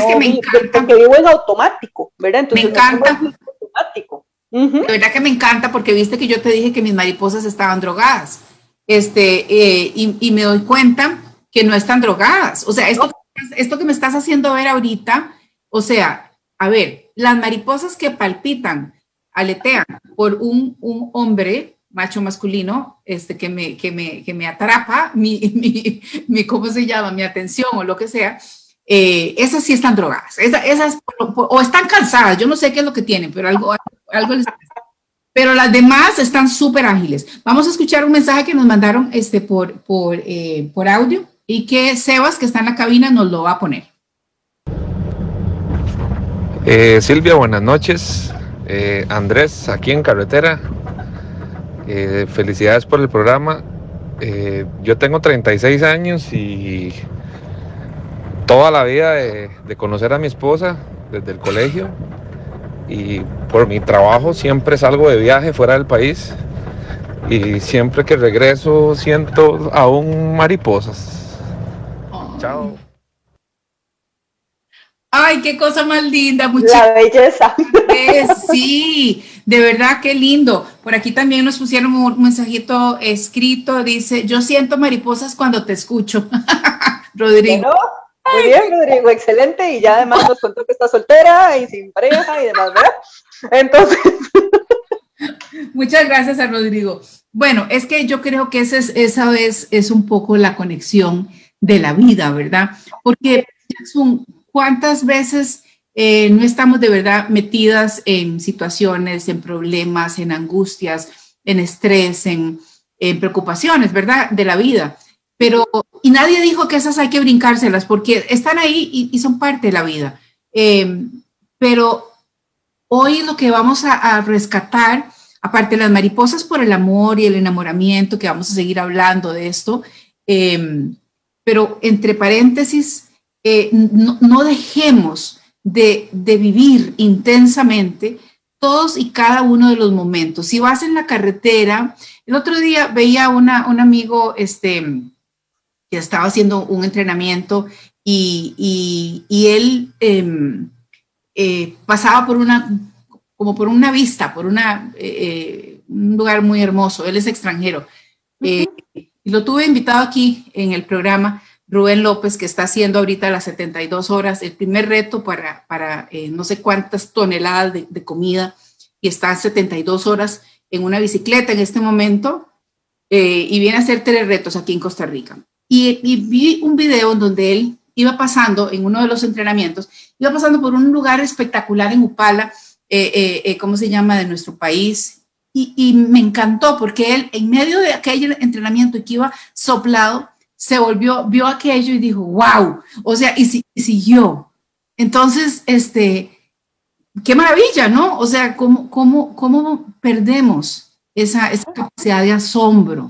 Speaker 4: porque vivo en automático, ¿verdad?
Speaker 3: Entonces, me encanta. automático. De verdad que me encanta porque viste que yo te dije que mis mariposas estaban drogadas. Este, eh, y, me doy cuenta que no están drogadas. O sea, esto, esto que me estás haciendo ver ahorita, o sea, a ver, las mariposas que palpitan, aletean por un, un hombre macho masculino este, que, me, que, me, que me atrapa mi, mi, mi, ¿cómo se llama? Mi atención o lo que sea, eh, esas sí están drogadas, esas, o están cansadas, yo no sé qué es lo que tienen, pero algo, algo les pero las demás están súper ágiles. Vamos a escuchar un mensaje que nos mandaron este, por, por, eh, por audio y que Sebas, que está en la cabina, nos lo va a poner.
Speaker 5: Eh, Silvia, buenas noches. Andrés, aquí en carretera, eh, felicidades por el programa. Eh, yo tengo 36 años y toda la vida de, conocer a mi esposa desde el colegio y por mi trabajo siempre salgo de viaje fuera del país y siempre que regreso siento aún mariposas. Chao.
Speaker 3: Ay, qué cosa más linda,
Speaker 4: La belleza.
Speaker 3: sí, de verdad, qué lindo. Por aquí también nos pusieron un mensajito escrito, dice, yo siento mariposas cuando te escucho. Rodrigo.
Speaker 4: muy bien, Rodrigo, excelente. Y ya además nos contó que está soltera y sin pareja y demás, ¿verdad? Entonces.
Speaker 3: Muchas gracias a Rodrigo. Bueno, es que yo creo que esa es, esa vez es un poco la conexión de la vida, ¿verdad? Porque un ¿Cuántas veces eh, no estamos de verdad metidas en situaciones, en problemas, en angustias, en estrés, en, preocupaciones, ¿verdad? De la vida. Pero, y nadie dijo que esas hay que brincárselas porque están ahí y, son parte de la vida. Eh, pero hoy lo que vamos a, rescatar, aparte de las mariposas por el amor y el enamoramiento, que vamos a seguir hablando de esto, eh, pero entre paréntesis, eh, no, dejemos de, vivir intensamente todos y cada uno de los momentos. Si vas en la carretera, el otro día veía una, un amigo este, que estaba haciendo un entrenamiento y, él em, eh, pasaba por una, como por una vista, por una, eh, un lugar muy hermoso. Él es extranjero. y lo tuve invitado aquí en el programa Rubén López, que está haciendo ahorita las 72 horas, el primer reto para, para eh, no sé cuántas toneladas de, comida, y está 72 horas en una bicicleta en este momento, eh, y viene a hacer tres retos aquí en Costa Rica. Y, vi un video en donde él iba pasando, en uno de los entrenamientos, iba pasando por un lugar espectacular en Upala, eh, ¿cómo se llama?, de nuestro país, y, y me encantó porque él, en medio de aquel entrenamiento que iba soplado, se volvió, vio aquello y dijo, wow, o sea, y, si, siguió. Entonces, este, qué maravilla, ¿no? O sea, ¿cómo, cómo, cómo perdemos esa, esa capacidad de asombro?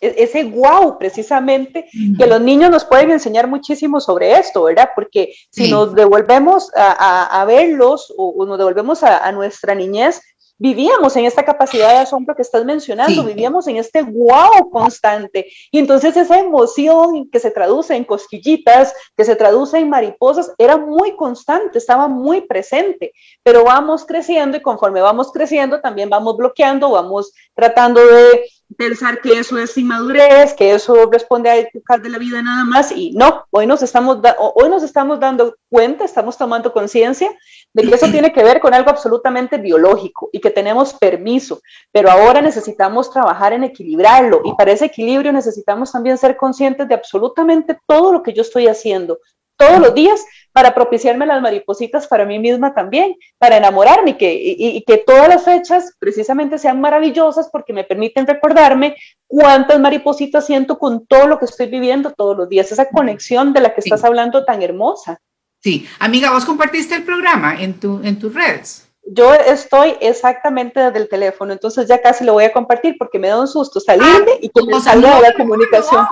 Speaker 4: E-, ese wow, precisamente, que los niños nos pueden enseñar muchísimo sobre esto, ¿verdad? Porque si nos devolvemos a, verlos o, nos devolvemos a, a, nuestra niñez, vivíamos en esta capacidad de asombro que estás mencionando, vivíamos en este wow constante. Y entonces esa emoción que se traduce en cosquillitas, que se traduce en mariposas, era muy constante, estaba muy presente. Pero vamos creciendo y conforme vamos creciendo, también vamos bloqueando, vamos tratando de pensar que eso es inmadurez, que eso responde a épocas de la vida nada más y no, hoy nos estamos, hoy nos estamos dando cuenta, estamos tomando conciencia de que eso tiene que ver con algo absolutamente biológico y que tenemos permiso, pero ahora necesitamos trabajar en equilibrarlo y para ese equilibrio necesitamos también ser conscientes de absolutamente todo lo que yo estoy haciendo, todos los días para propiciarme las maripositas para mí misma también, para enamorarme y que, y, que todas las fechas precisamente sean maravillosas porque me permiten recordarme cuántas maripositas siento con todo lo que estoy viviendo todos los días, esa conexión de la que estás hablando tan hermosa.
Speaker 3: Sí, amiga, vos compartiste el programa en, tu, en tus redes.
Speaker 4: Yo estoy exactamente desde el teléfono, entonces ya casi lo voy a compartir porque me da un susto salirme ah, y que me salga de la comunicación.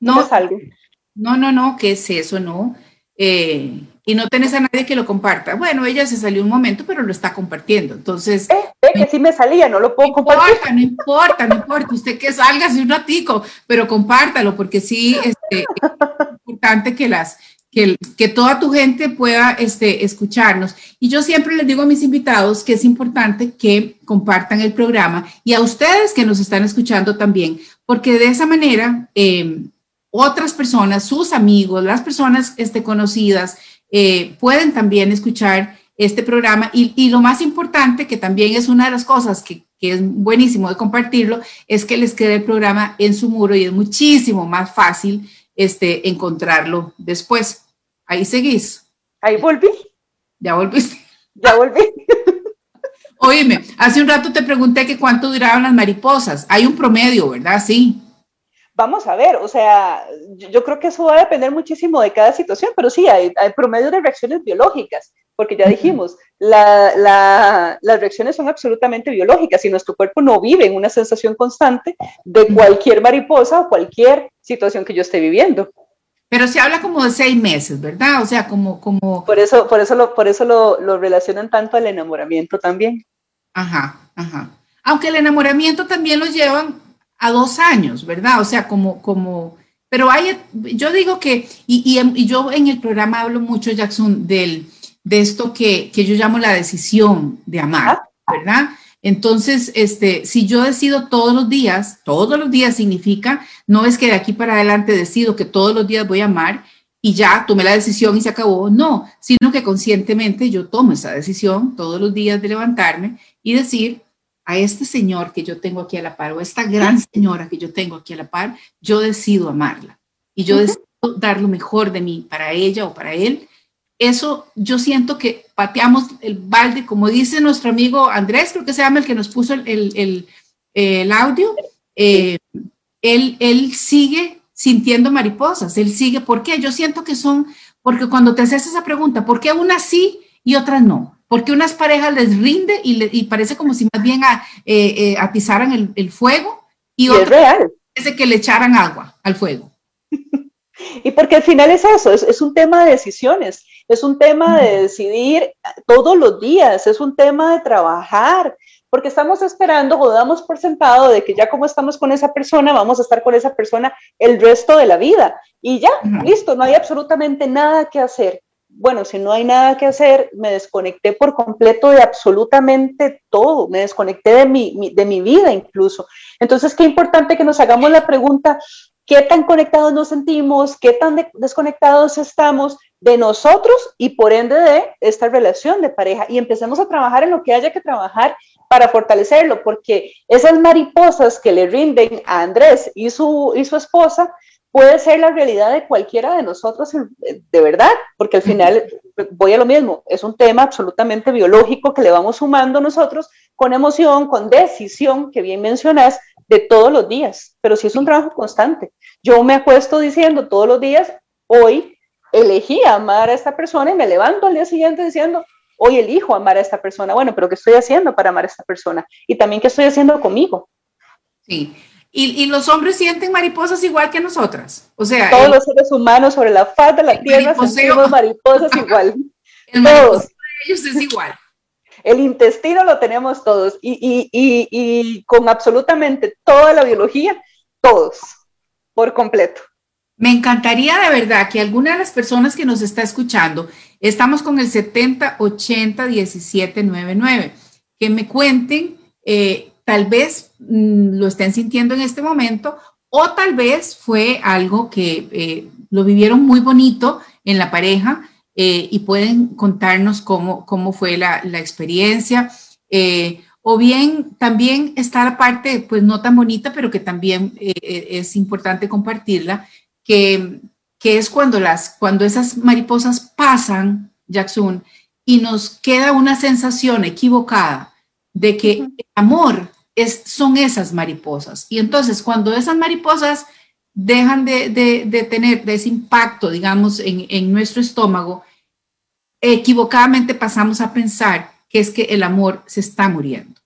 Speaker 3: No, no, no, no, no, no, ¿qué es eso? No. Eh, y no tenés a nadie que lo comparta. Bueno, ella se salió un momento, pero lo está compartiendo. Entonces.
Speaker 4: Eh, que sí me salía, no lo puedo no compartir.
Speaker 3: Importa, no importa, no importa. Usted que salga así un ratico, pero compártalo, porque sí este, es importante que las. Que, que, toda tu gente pueda este, escucharnos. Y yo siempre les digo a mis invitados que es importante que compartan el programa y a ustedes que nos están escuchando también, porque de esa manera eh, otras personas, sus amigos, las personas este, conocidas, eh, pueden también escuchar este programa. Y, lo más importante, que también es una de las cosas que, es buenísimo de compartirlo, es que les quede el programa en su muro y es muchísimo más fácil este, encontrarlo después. Ahí seguís.
Speaker 4: Ahí volví.
Speaker 3: Ya volviste.
Speaker 4: Ya volví.
Speaker 3: Oíme, hace un rato te pregunté que cuánto duraban las mariposas. Hay un promedio, ¿verdad? Sí
Speaker 4: vamos a ver, o sea, yo, creo que eso va a depender muchísimo de cada situación, pero sí, hay, hay promedio de reacciones biológicas, porque ya dijimos, las reacciones son absolutamente biológicas y nuestro cuerpo no vive en una sensación constante de cualquier mariposa o cualquier situación que yo esté viviendo.
Speaker 3: Pero se habla como de seis meses, ¿verdad? O sea, como... como...
Speaker 4: Por eso, por eso, lo, por eso lo, lo relacionan tanto al enamoramiento también.
Speaker 3: Ajá, ajá. Aunque el enamoramiento también lo llevan a dos años, ¿verdad? O sea, como, como, pero hay, yo digo que, y, y, yo en el programa hablo mucho, Jackson, del, de esto que, que yo llamo la decisión de amar, ¿verdad? Entonces, este, si yo decido todos los días, todos los días significa, no es que de aquí para adelante decido que todos los días voy a amar y ya tomé la decisión y se acabó, no, sino que conscientemente yo tomo esa decisión todos los días de levantarme y decir, a este señor que yo tengo aquí a la par o a esta gran señora que yo tengo aquí a la par, yo decido amarla y yo decido dar lo mejor de mí para ella o para él. Eso yo siento que pateamos el balde, como dice nuestro amigo Andrés, creo que se llama el que nos puso el, el, audio, eh, él, él sigue sintiendo mariposas, él sigue, ¿por qué? Yo siento que son, porque cuando te haces esa pregunta, ¿por qué unas sí y otras no? porque unas parejas les rinde y, parece como si más bien a, eh, eh, atizaran el, fuego y, otras parece que le echaran agua al fuego.
Speaker 4: y porque al final es eso, es, un tema de decisiones. Es un tema de decidir todos los días, es un tema de trabajar, porque estamos esperando o damos por sentado de que ya como estamos con esa persona, vamos a estar con esa persona el resto de la vida. Y ya, listo, no hay absolutamente nada que hacer bueno, si no hay nada que hacer, me desconecté por completo de absolutamente todo, me desconecté de mi, de mi vida incluso. Entonces, qué importante que nos hagamos la pregunta, ¿qué tan conectados nos sentimos? ¿Qué tan desconectados estamos de nosotros y por ende de esta relación de pareja? Y empecemos a trabajar en lo que haya que trabajar para fortalecerlo, porque esas mariposas que le rinden a Andrés y su, y su esposa, puede ser la realidad de cualquiera de nosotros de verdad, porque al final voy a lo mismo, es un tema absolutamente biológico que le vamos sumando nosotros con emoción, con decisión, que bien mencionas, de todos los días, pero sí es un trabajo constante. Yo me acuesto diciendo todos los días, hoy elegí amar a esta persona y me levanto al día siguiente diciendo, hoy elijo amar a esta persona. Bueno, pero ¿qué estoy haciendo para amar a esta persona? Y también qué estoy haciendo conmigo.
Speaker 3: Sí, y, los hombres sienten mariposas igual que nosotras. O sea,
Speaker 4: todos los seres humanos sobre la faz de la tierra sentimos mariposas igual.
Speaker 3: El todos. de ellos es igual.
Speaker 4: El intestino lo tenemos todos y, y, con absolutamente toda la biología, todos, por completo.
Speaker 3: Me encantaría de verdad que alguna de las personas que nos está escuchando, estamos con el 70 80 17 99, que me cuenten eh, tal vez mm, lo estén sintiendo en este momento o tal vez fue algo que eh, lo vivieron muy bonito en la pareja eh, y pueden contarnos cómo, cómo fue la, experiencia. Eh, o bien también está la parte, pues no tan bonita, pero que también es importante compartirla, que, que, es cuando, las, cuando esas mariposas pasan, Jackson, y nos queda una sensación equivocada de que el amor es, son esas mariposas. Y entonces cuando esas mariposas dejan de, tener ese impacto, digamos, en, nuestro estómago, equivocadamente pasamos a pensar que es que el amor se está muriendo.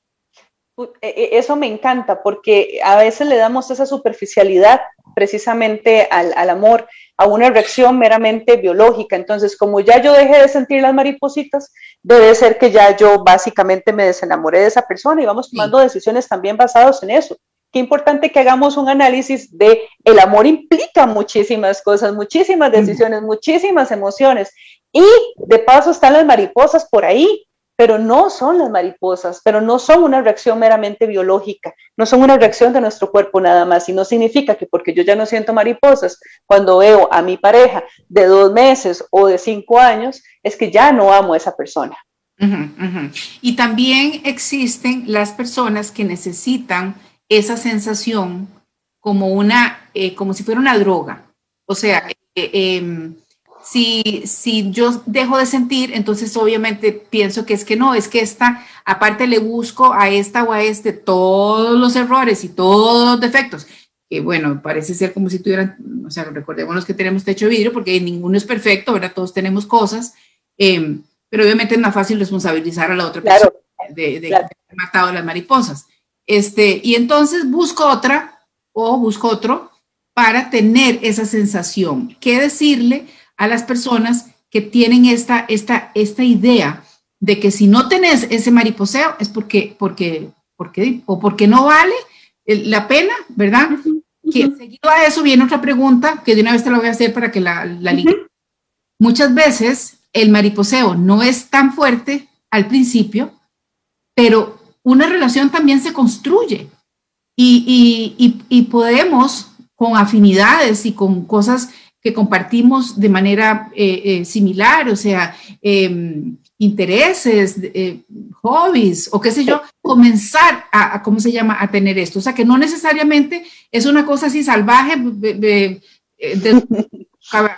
Speaker 4: E, e, eso me encanta porque a veces le damos esa superficialidad precisamente al, al amor a una reacción meramente biológica. Entonces, como ya yo dejé de sentir las maripositas, debe ser que ya yo básicamente me desenamoré de esa persona y vamos tomando decisiones también basadas en eso. Qué importante que hagamos un análisis de el amor implica muchísimas cosas, muchísimas decisiones, muchísimas emociones. Y de paso están las mariposas por ahí, pero no son las mariposas, pero no son una reacción meramente biológica, no son una reacción de nuestro cuerpo nada más, y no significa que porque yo ya no siento mariposas cuando veo a mi pareja de dos meses o de cinco años, es que ya no amo a esa persona.
Speaker 3: Y también existen las personas que necesitan esa sensación como una, eh, como si fuera una droga. O sea, eh, em, si, si yo dejo de sentir, entonces obviamente pienso que es que no, es que esta, aparte le busco a esta o a este todos los errores y todos los defectos, que bueno, parece ser como si tuvieran, o sea, recordémonos que tenemos techo de vidrio porque ninguno es perfecto, ¿verdad? Todos tenemos cosas, em, pero obviamente es más fácil responsabilizar a la otra persona de, de, haber matado a las mariposas. Este, y entonces busco otra o busco otro para tener esa sensación. ¿Qué decirle? a las personas que tienen esta, esta, esta idea de que si no tenés ese mariposeo es porque, porque, porque o porque no vale la pena, ¿verdad? Que seguido a eso viene otra pregunta que de una vez te la voy a hacer para que la, la Muchas veces el mariposeo no es tan fuerte al principio, pero una relación también se construye y, y, y podemos con afinidades y con cosas que compartimos de manera eh, eh, similar, o sea, em, intereses, eh, hobbies o qué sé yo, comenzar a, ¿cómo se llama?, a tener esto. O sea, que no necesariamente es una cosa así salvaje, de,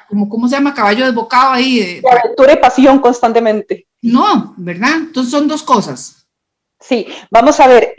Speaker 3: como, ¿cómo se llama?, caballo desbocado ahí. De,
Speaker 4: aventura y pasión constantemente.
Speaker 3: No, ¿verdad? Entonces son dos cosas.
Speaker 4: Sí, vamos a ver,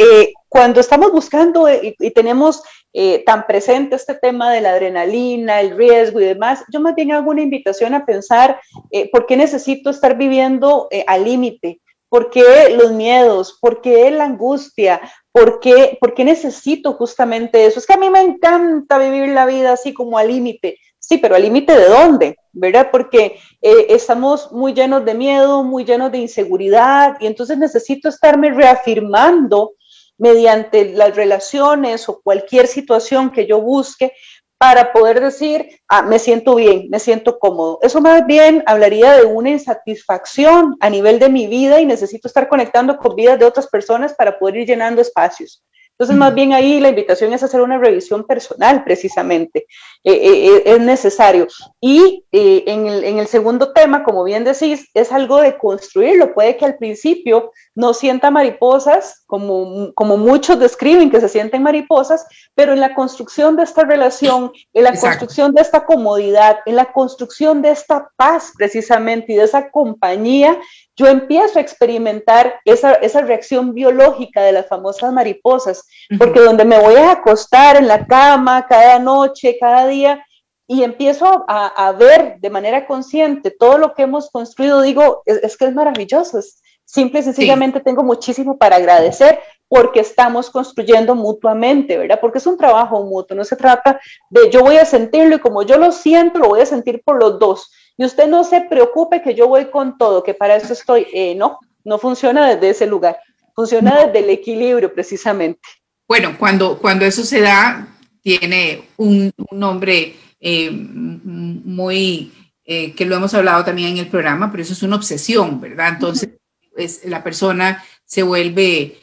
Speaker 4: cuando estamos buscando y tenemos eh, tan presente este tema de la adrenalina, el riesgo y demás, yo más bien hago una invitación a pensar eh, por qué necesito estar viviendo eh, al límite, por qué los miedos, por qué la angustia, por qué, por qué necesito justamente eso. Es que a mí me encanta vivir la vida así como al límite. Sí, pero al límite de dónde? ¿Verdad? Porque eh, estamos muy llenos de miedo, muy llenos de inseguridad y entonces necesito estarme reafirmando mediante las relaciones o cualquier situación que yo busque para poder decir, ah, me siento bien, me siento cómodo. Eso más bien hablaría de una insatisfacción a nivel de mi vida y necesito estar conectando con vidas de otras personas para poder ir llenando espacios. Entonces, más bien ahí la invitación es hacer una revisión personal, precisamente. Eh, eh, eh, es necesario. Y en el, en, el, segundo tema, como bien decís, es algo de construirlo. Puede que al principio no sienta mariposas, como, como muchos describen que se sienten mariposas, pero en la construcción de esta relación, en la construcción de esta comodidad, en la construcción de esta paz, precisamente, y de esa compañía, yo empiezo a experimentar esa, esa, reacción biológica de las famosas mariposas, porque donde me voy a acostar en la cama cada noche, cada día, y empiezo a, a ver de manera consciente todo lo que hemos construido, digo, es, que es maravilloso, es, simple y sencillamente tengo muchísimo para agradecer porque estamos construyendo mutuamente, ¿verdad? Porque es un trabajo mutuo, no se trata de yo voy a sentirlo y como yo lo siento, lo voy a sentir por los dos y usted no se preocupe que yo voy con todo, que para eso estoy. Eh, no, no funciona desde ese lugar, funciona desde el equilibrio precisamente.
Speaker 3: Bueno, cuando, cuando eso se da, tiene un, nombre eh, muy, eh, que lo hemos hablado también en el programa, pero eso es una obsesión, ¿verdad? Entonces, es, la persona se vuelve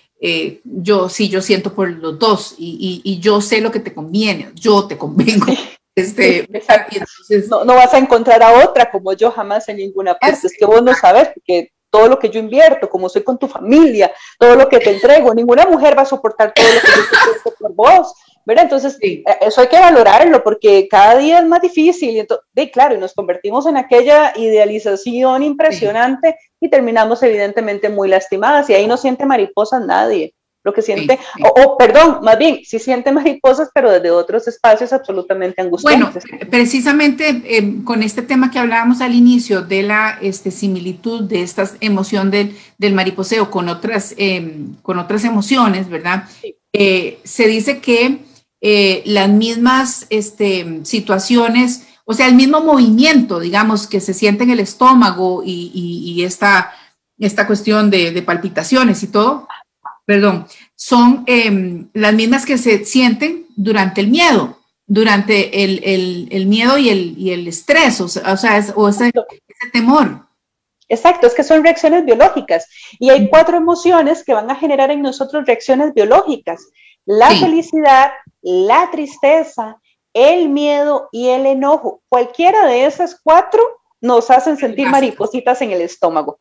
Speaker 3: yo sí, yo siento por los dos y, y, yo sé lo que te conviene, yo te convengo.
Speaker 4: Este, no, no, vas a encontrar a otra como yo jamás en ninguna parte. Es que vos no sabes que todo lo que yo invierto, como soy con tu familia, todo lo que te entrego, ninguna mujer va a soportar todo lo que yo te por vos. ¿verdad? Entonces, eh, eso hay que valorarlo porque cada día es más difícil. Y entonces, claro, y nos convertimos en aquella idealización impresionante y terminamos evidentemente muy lastimadas y ahí no siente mariposas nadie lo que siente, O, perdón, más bien, sí siente mariposas, pero desde otros espacios absolutamente angustiantes.
Speaker 3: Bueno, precisamente eh, con este tema que hablábamos al inicio de la este, similitud de esta emoción del, del mariposeo con otras, em, con otras emociones, ¿verdad? Eh, se dice que eh, las mismas este, situaciones, o sea, el mismo movimiento, digamos, que se siente en el estómago y, y, esta, esta cuestión de, de palpitaciones y todo, perdón, son em, las mismas que se sienten durante el miedo, durante el, miedo y el, y el, estrés, o sea, ese, temor.
Speaker 4: Exacto, es que son reacciones biológicas y hay cuatro emociones que van a generar en nosotros reacciones biológicas. La felicidad, la tristeza, el miedo y el enojo. Cualquiera de esas cuatro nos hacen sentir maripositas en el estómago.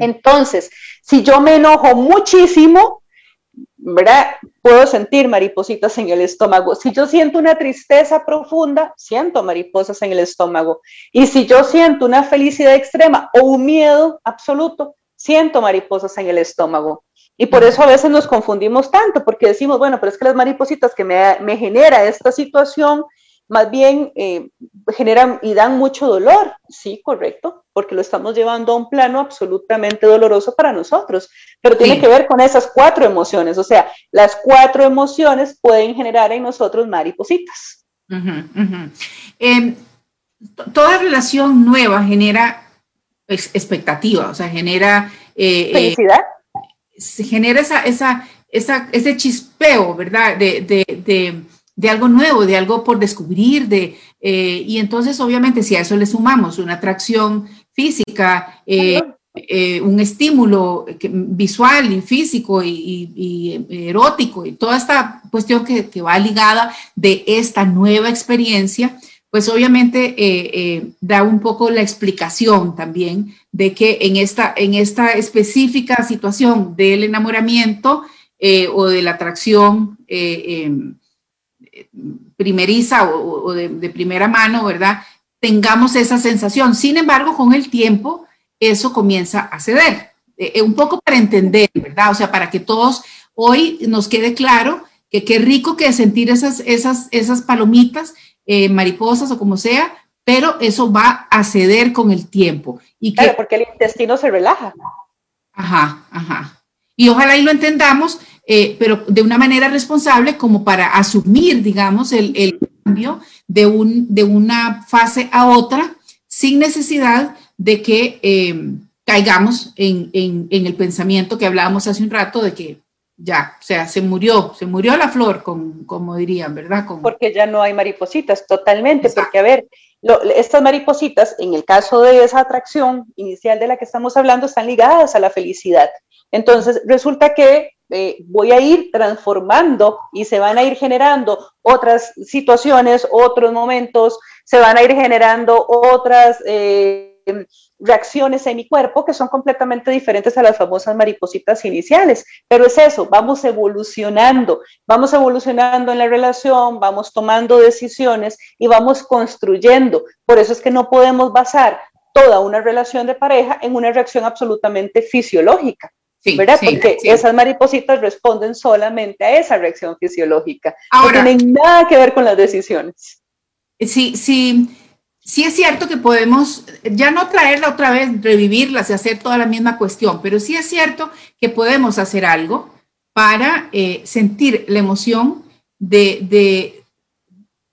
Speaker 4: Entonces, si yo me enojo muchísimo, ¿verdad? Puedo sentir maripositas en el estómago. Si yo siento una tristeza profunda, siento mariposas en el estómago. Y si yo siento una felicidad extrema o un miedo absoluto, siento mariposas en el estómago. Y por eso a veces nos confundimos tanto, porque decimos, bueno, pero es que las maripositas que me, me genera esta situación más bien eh, generan y dan mucho dolor, sí, correcto, porque lo estamos llevando a un plano absolutamente doloroso para nosotros, pero tiene que ver con esas cuatro emociones, o sea, las cuatro emociones pueden generar en nosotros maripositas.
Speaker 3: Em, toda relación nueva genera expectativa, o sea, genera...
Speaker 4: Eh, eh, Felicidad.
Speaker 3: genera esa, esa, esa, ese chispeo, ¿verdad? de, de de algo nuevo, de algo por descubrir, de, eh, y entonces obviamente si a eso le sumamos una atracción física, eh, eh, un estímulo visual y físico y, erótico y toda esta cuestión que, va ligada de esta nueva experiencia, pues obviamente da un poco la explicación también de que en esta, en esta específica situación del enamoramiento o de la atracción, em, primeriza o, de, primera mano, ¿verdad? Tengamos esa sensación. Sin embargo, con el tiempo, eso comienza a ceder. Eh, eh, un poco para entender, ¿verdad? O sea, para que todos hoy nos quede claro que qué rico que sentir esas, esas, esas palomitas, eh, mariposas o como sea, pero eso va a ceder con el tiempo.
Speaker 4: Y que, claro, porque el intestino se relaja.
Speaker 3: Ajá, ajá. Y ojalá y lo entendamos eh, pero de una manera responsable como para asumir, digamos, el, cambio de, un, de una fase a otra sin necesidad de que eh, caigamos en, el pensamiento que hablábamos hace un rato de que ya, o sea, se murió, se murió la flor, con, como dirían, ¿verdad?
Speaker 4: Porque ya no hay maripositas, totalmente, porque a ver, estas maripositas, en el caso de esa atracción inicial de la que estamos hablando, están ligadas a la felicidad. Entonces, resulta que eh, voy a ir transformando y se van a ir generando otras situaciones, otros momentos, se van a ir generando otras eh, reacciones en mi cuerpo que son completamente diferentes a las famosas maripositas iniciales. Pero es eso, vamos evolucionando, vamos evolucionando en la relación, vamos tomando decisiones y vamos construyendo. Por eso es que no podemos basar toda una relación de pareja en una reacción absolutamente fisiológica. ¿Verdad? Porque esas maripositas responden solamente a esa reacción fisiológica. no tienen nada que ver con las decisiones.
Speaker 3: Sí, sí sí es cierto que podemos ya no traerla otra vez, revivirlas y hacer toda la misma cuestión, pero sí es cierto que podemos hacer algo para eh, sentir la emoción de, de,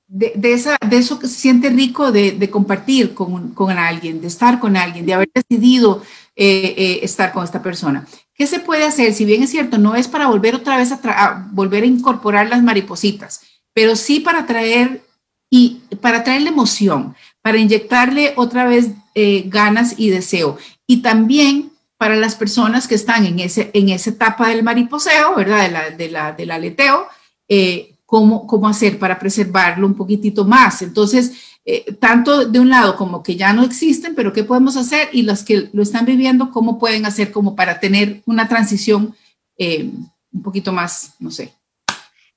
Speaker 3: de, esa, de eso que se siente rico de, compartir con, con, alguien, de estar con alguien, de haber decidido eh, eh, estar con esta persona. ¿Qué se puede hacer? Si bien es cierto, no es para volver otra vez a, a volver a incorporar las maripositas, pero sí para traer y para traer la emoción, para inyectarle otra vez eh, ganas y deseo. Y también para las personas que están en, ese, en esa etapa del mariposeo, ¿verdad? De la, de la, del aleteo, eh, cómo, cómo hacer para preservarlo un poquitito más. Entonces, eh, tanto de un lado como que ya no existen, pero qué podemos hacer y los que lo están viviendo, cómo pueden hacer como para tener una transición un poquito más, no sé,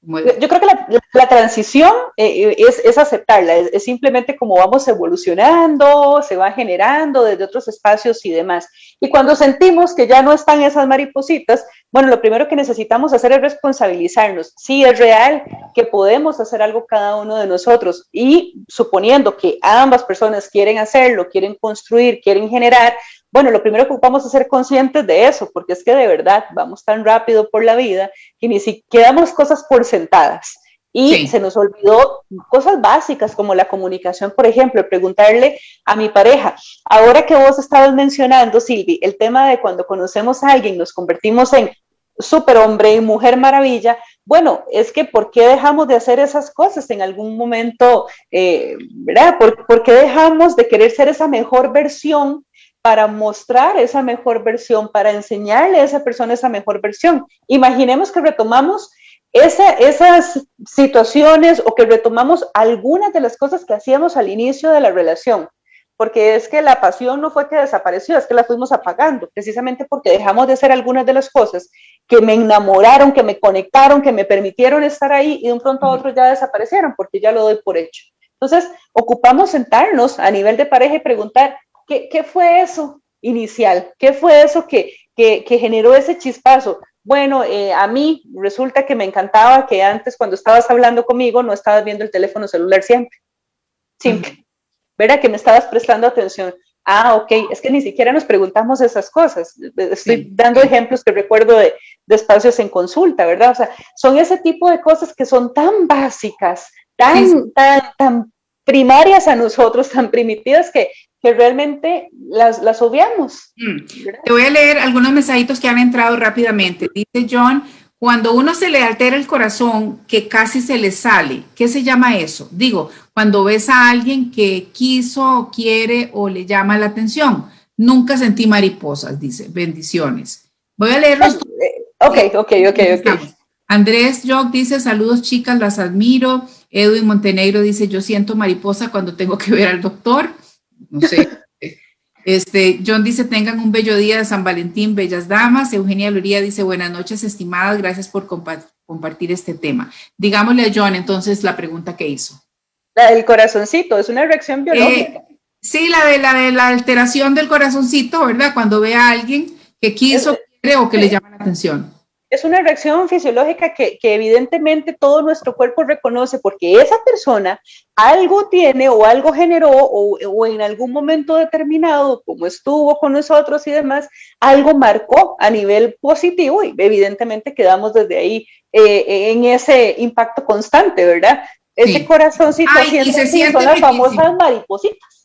Speaker 4: yo creo que la, transición eh, es, aceptarla, es, simplemente como vamos evolucionando, se va generando desde otros espacios y demás. Y cuando sentimos que ya no están esas maripositas, bueno, lo primero que necesitamos hacer es responsabilizarnos. Sí, es real que podemos hacer algo cada uno de nosotros y suponiendo que ambas personas quieren hacerlo, quieren construir, quieren generar, bueno, lo primero que vamos a ser conscientes de eso, porque es que de verdad vamos tan rápido por la vida que ni siquiera damos cosas por sentadas. Y se nos olvidó cosas básicas como la comunicación, por ejemplo, preguntarle a mi pareja, ahora que vos estabas mencionando, Silvi, el tema de cuando conocemos a alguien, nos convertimos en superhombre y mujer maravilla, bueno, es que ¿por qué dejamos de hacer esas cosas en algún momento? Eh, ¿Verdad? ¿Por qué dejamos de querer ser esa mejor versión para mostrar esa mejor versión, para enseñarle a esa persona esa mejor versión. Imaginemos que retomamos esas situaciones o que retomamos algunas de las cosas que hacíamos al inicio de la relación, porque es que la pasión no fue que desapareció, es que la fuimos apagando, precisamente porque dejamos de hacer algunas de las cosas que me enamoraron, que me conectaron, que me permitieron estar ahí y de un pronto a otro ya desaparecieron porque ya lo doy por hecho. Entonces, ocupamos sentarnos a nivel de pareja y preguntar, ¿Qué, fue eso inicial? ¿Qué fue eso que, generó ese chispazo? Bueno, eh, a mí resulta que me encantaba que antes cuando estabas hablando conmigo no estabas viendo el teléfono celular siempre. Simple. ¿Verdad? Que me estabas prestando atención. Ah, ok, es que ni siquiera nos preguntamos esas cosas. Estoy dando ejemplos que recuerdo de, de, espacios en consulta, ¿verdad? O sea, son ese tipo de cosas que son tan básicas, tan, tan, tan primarias a nosotros, tan primitivas que que realmente las, las obviamos. Mm.
Speaker 3: Te voy a leer algunos mensajitos que han entrado rápidamente. Dice John, cuando uno se le altera el corazón, que casi se le sale, ¿qué se llama eso? Digo, cuando ves a alguien que quiso, quiere o le llama la atención. Nunca sentí mariposas, dice. Bendiciones. Voy a leerlos.
Speaker 4: Ok, ok, ok, ok.
Speaker 3: Andrés Jock dice, saludos chicas, las admiro. Edwin Montenegro dice, yo siento mariposa cuando tengo que ver al doctor no sé. Este, John dice, tengan un bello día de San Valentín, bellas damas. Eugenia Luría dice, buenas noches, estimadas, gracias por compartir este tema. Digámosle a John entonces la pregunta que hizo.
Speaker 4: La del corazoncito, es una reacción biológica. Eh,
Speaker 3: sí, la de, la de la alteración del corazoncito, ¿verdad? Cuando ve a alguien que quiso, quiere o que le llama la atención
Speaker 4: es una reacción fisiológica que, evidentemente todo nuestro cuerpo reconoce porque esa persona algo tiene o algo generó o, en algún momento determinado, como estuvo con nosotros y demás, algo marcó a nivel positivo y evidentemente quedamos desde ahí eh, en ese impacto constante, ¿verdad? Ese corazoncito
Speaker 3: Ay, y se son
Speaker 4: las famosas maripositas.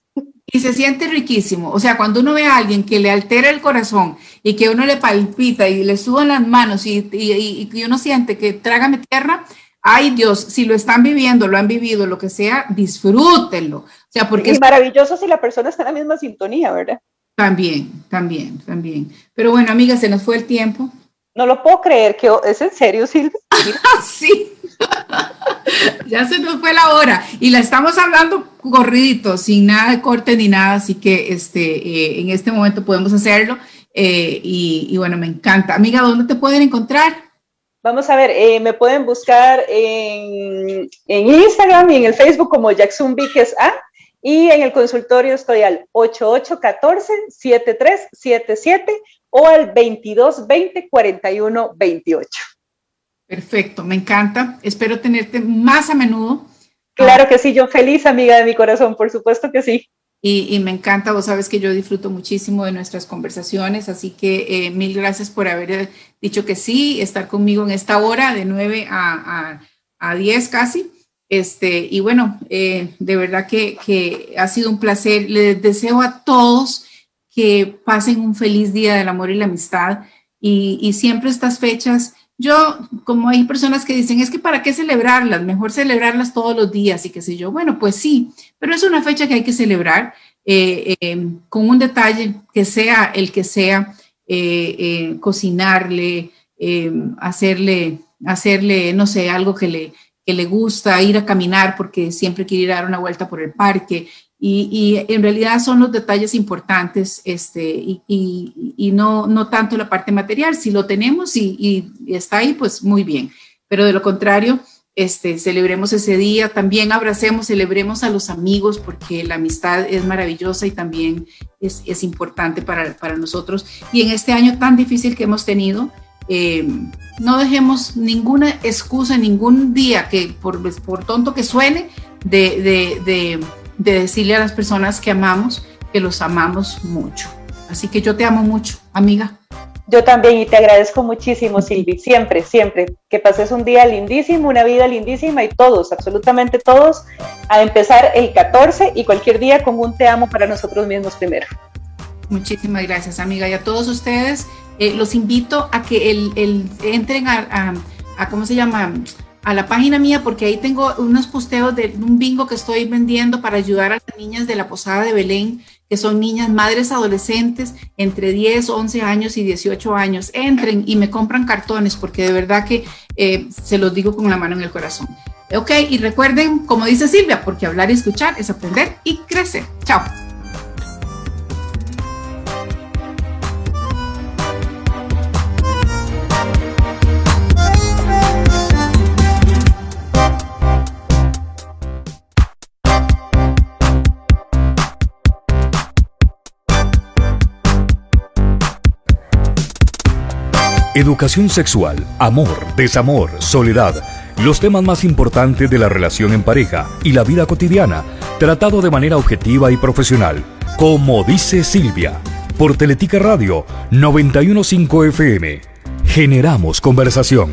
Speaker 3: Y se siente riquísimo. O sea, cuando uno ve a alguien que le altera el corazón y que uno le palpita y le suban las manos y, y, uno siente que trágame tierra, ay Dios, si lo están viviendo, lo han vivido, lo que sea, disfrútenlo. O sea, porque
Speaker 4: es maravilloso si la persona está en la misma sintonía, ¿verdad?
Speaker 3: También, también, también. Pero bueno, amiga, se nos fue el tiempo.
Speaker 4: No lo puedo creer, que es en serio, Silvia.
Speaker 3: sí. ya se nos fue la hora y la estamos hablando corridito, sin nada de corte ni nada, así que este, eh, en este momento podemos hacerlo. Eh, y, bueno, me encanta. Amiga, ¿dónde te pueden encontrar?
Speaker 4: Vamos a ver, eh, me pueden buscar en, en, Instagram y en el Facebook como Jackson Víquez A. Y en el consultorio estoy al 8814-7377 o al 2220-4128.
Speaker 3: Perfecto, me encanta. Espero tenerte más a menudo.
Speaker 4: Claro que sí, yo feliz, amiga de mi corazón, por supuesto que sí.
Speaker 3: Y, me encanta, vos sabes que yo disfruto muchísimo de nuestras conversaciones, así que eh, mil gracias por haber eh, dicho que sí, estar conmigo en esta hora de 9 a, a, 10 casi. Este, y bueno, eh, de verdad que, que ha sido un placer. Les deseo a todos que pasen un feliz día del amor y la amistad. Y, y, siempre estas fechas, yo, como hay personas que dicen, es que para qué celebrarlas, mejor celebrarlas todos los días y qué sé yo. Bueno, pues sí, pero es una fecha que hay que celebrar eh, eh, con un detalle que sea el que sea, eh, cocinarle, hacerle, hacerle, no sé, algo que le, que le gusta, ir a caminar porque siempre quiere ir a dar una vuelta por el parque, y, en realidad son los detalles importantes este, y, no, no tanto la parte material. Si lo tenemos y, está ahí, pues muy bien. Pero de lo contrario, este, celebremos ese día, también abracemos, celebremos a los amigos porque la amistad es maravillosa y también es, es importante para, para, nosotros. Y en este año tan difícil que hemos tenido, eh, no dejemos ninguna excusa, ningún día que por, por tonto que suene, de, de, de de decirle a las personas que amamos que los amamos mucho. Así que yo te amo mucho, amiga.
Speaker 4: Yo también y te agradezco muchísimo, Silvi, siempre, siempre. Que pases un día lindísimo, una vida lindísima y todos, absolutamente todos, a empezar el 14 y cualquier día con un te amo para nosotros mismos primero.
Speaker 3: Muchísimas gracias, amiga. Y a todos ustedes, eh, los invito a que el, entren a, a, ¿cómo se llama? A la página mía porque ahí tengo unos posteos de un bingo que estoy vendiendo para ayudar a las niñas de la Posada de Belén, que son niñas madres adolescentes entre 10, 11 años y 18 años. Entren y me compran cartones porque de verdad que eh, se los digo con la mano en el corazón. Ok, y recuerden, como dice Silvia, porque hablar y escuchar es aprender y crecer. Chao.
Speaker 2: Educación sexual, amor, desamor, soledad, los temas más importantes de la relación en pareja y la vida cotidiana, tratado de manera objetiva y profesional, como dice Silvia, por Teletica Radio 915 FM. Generamos conversación.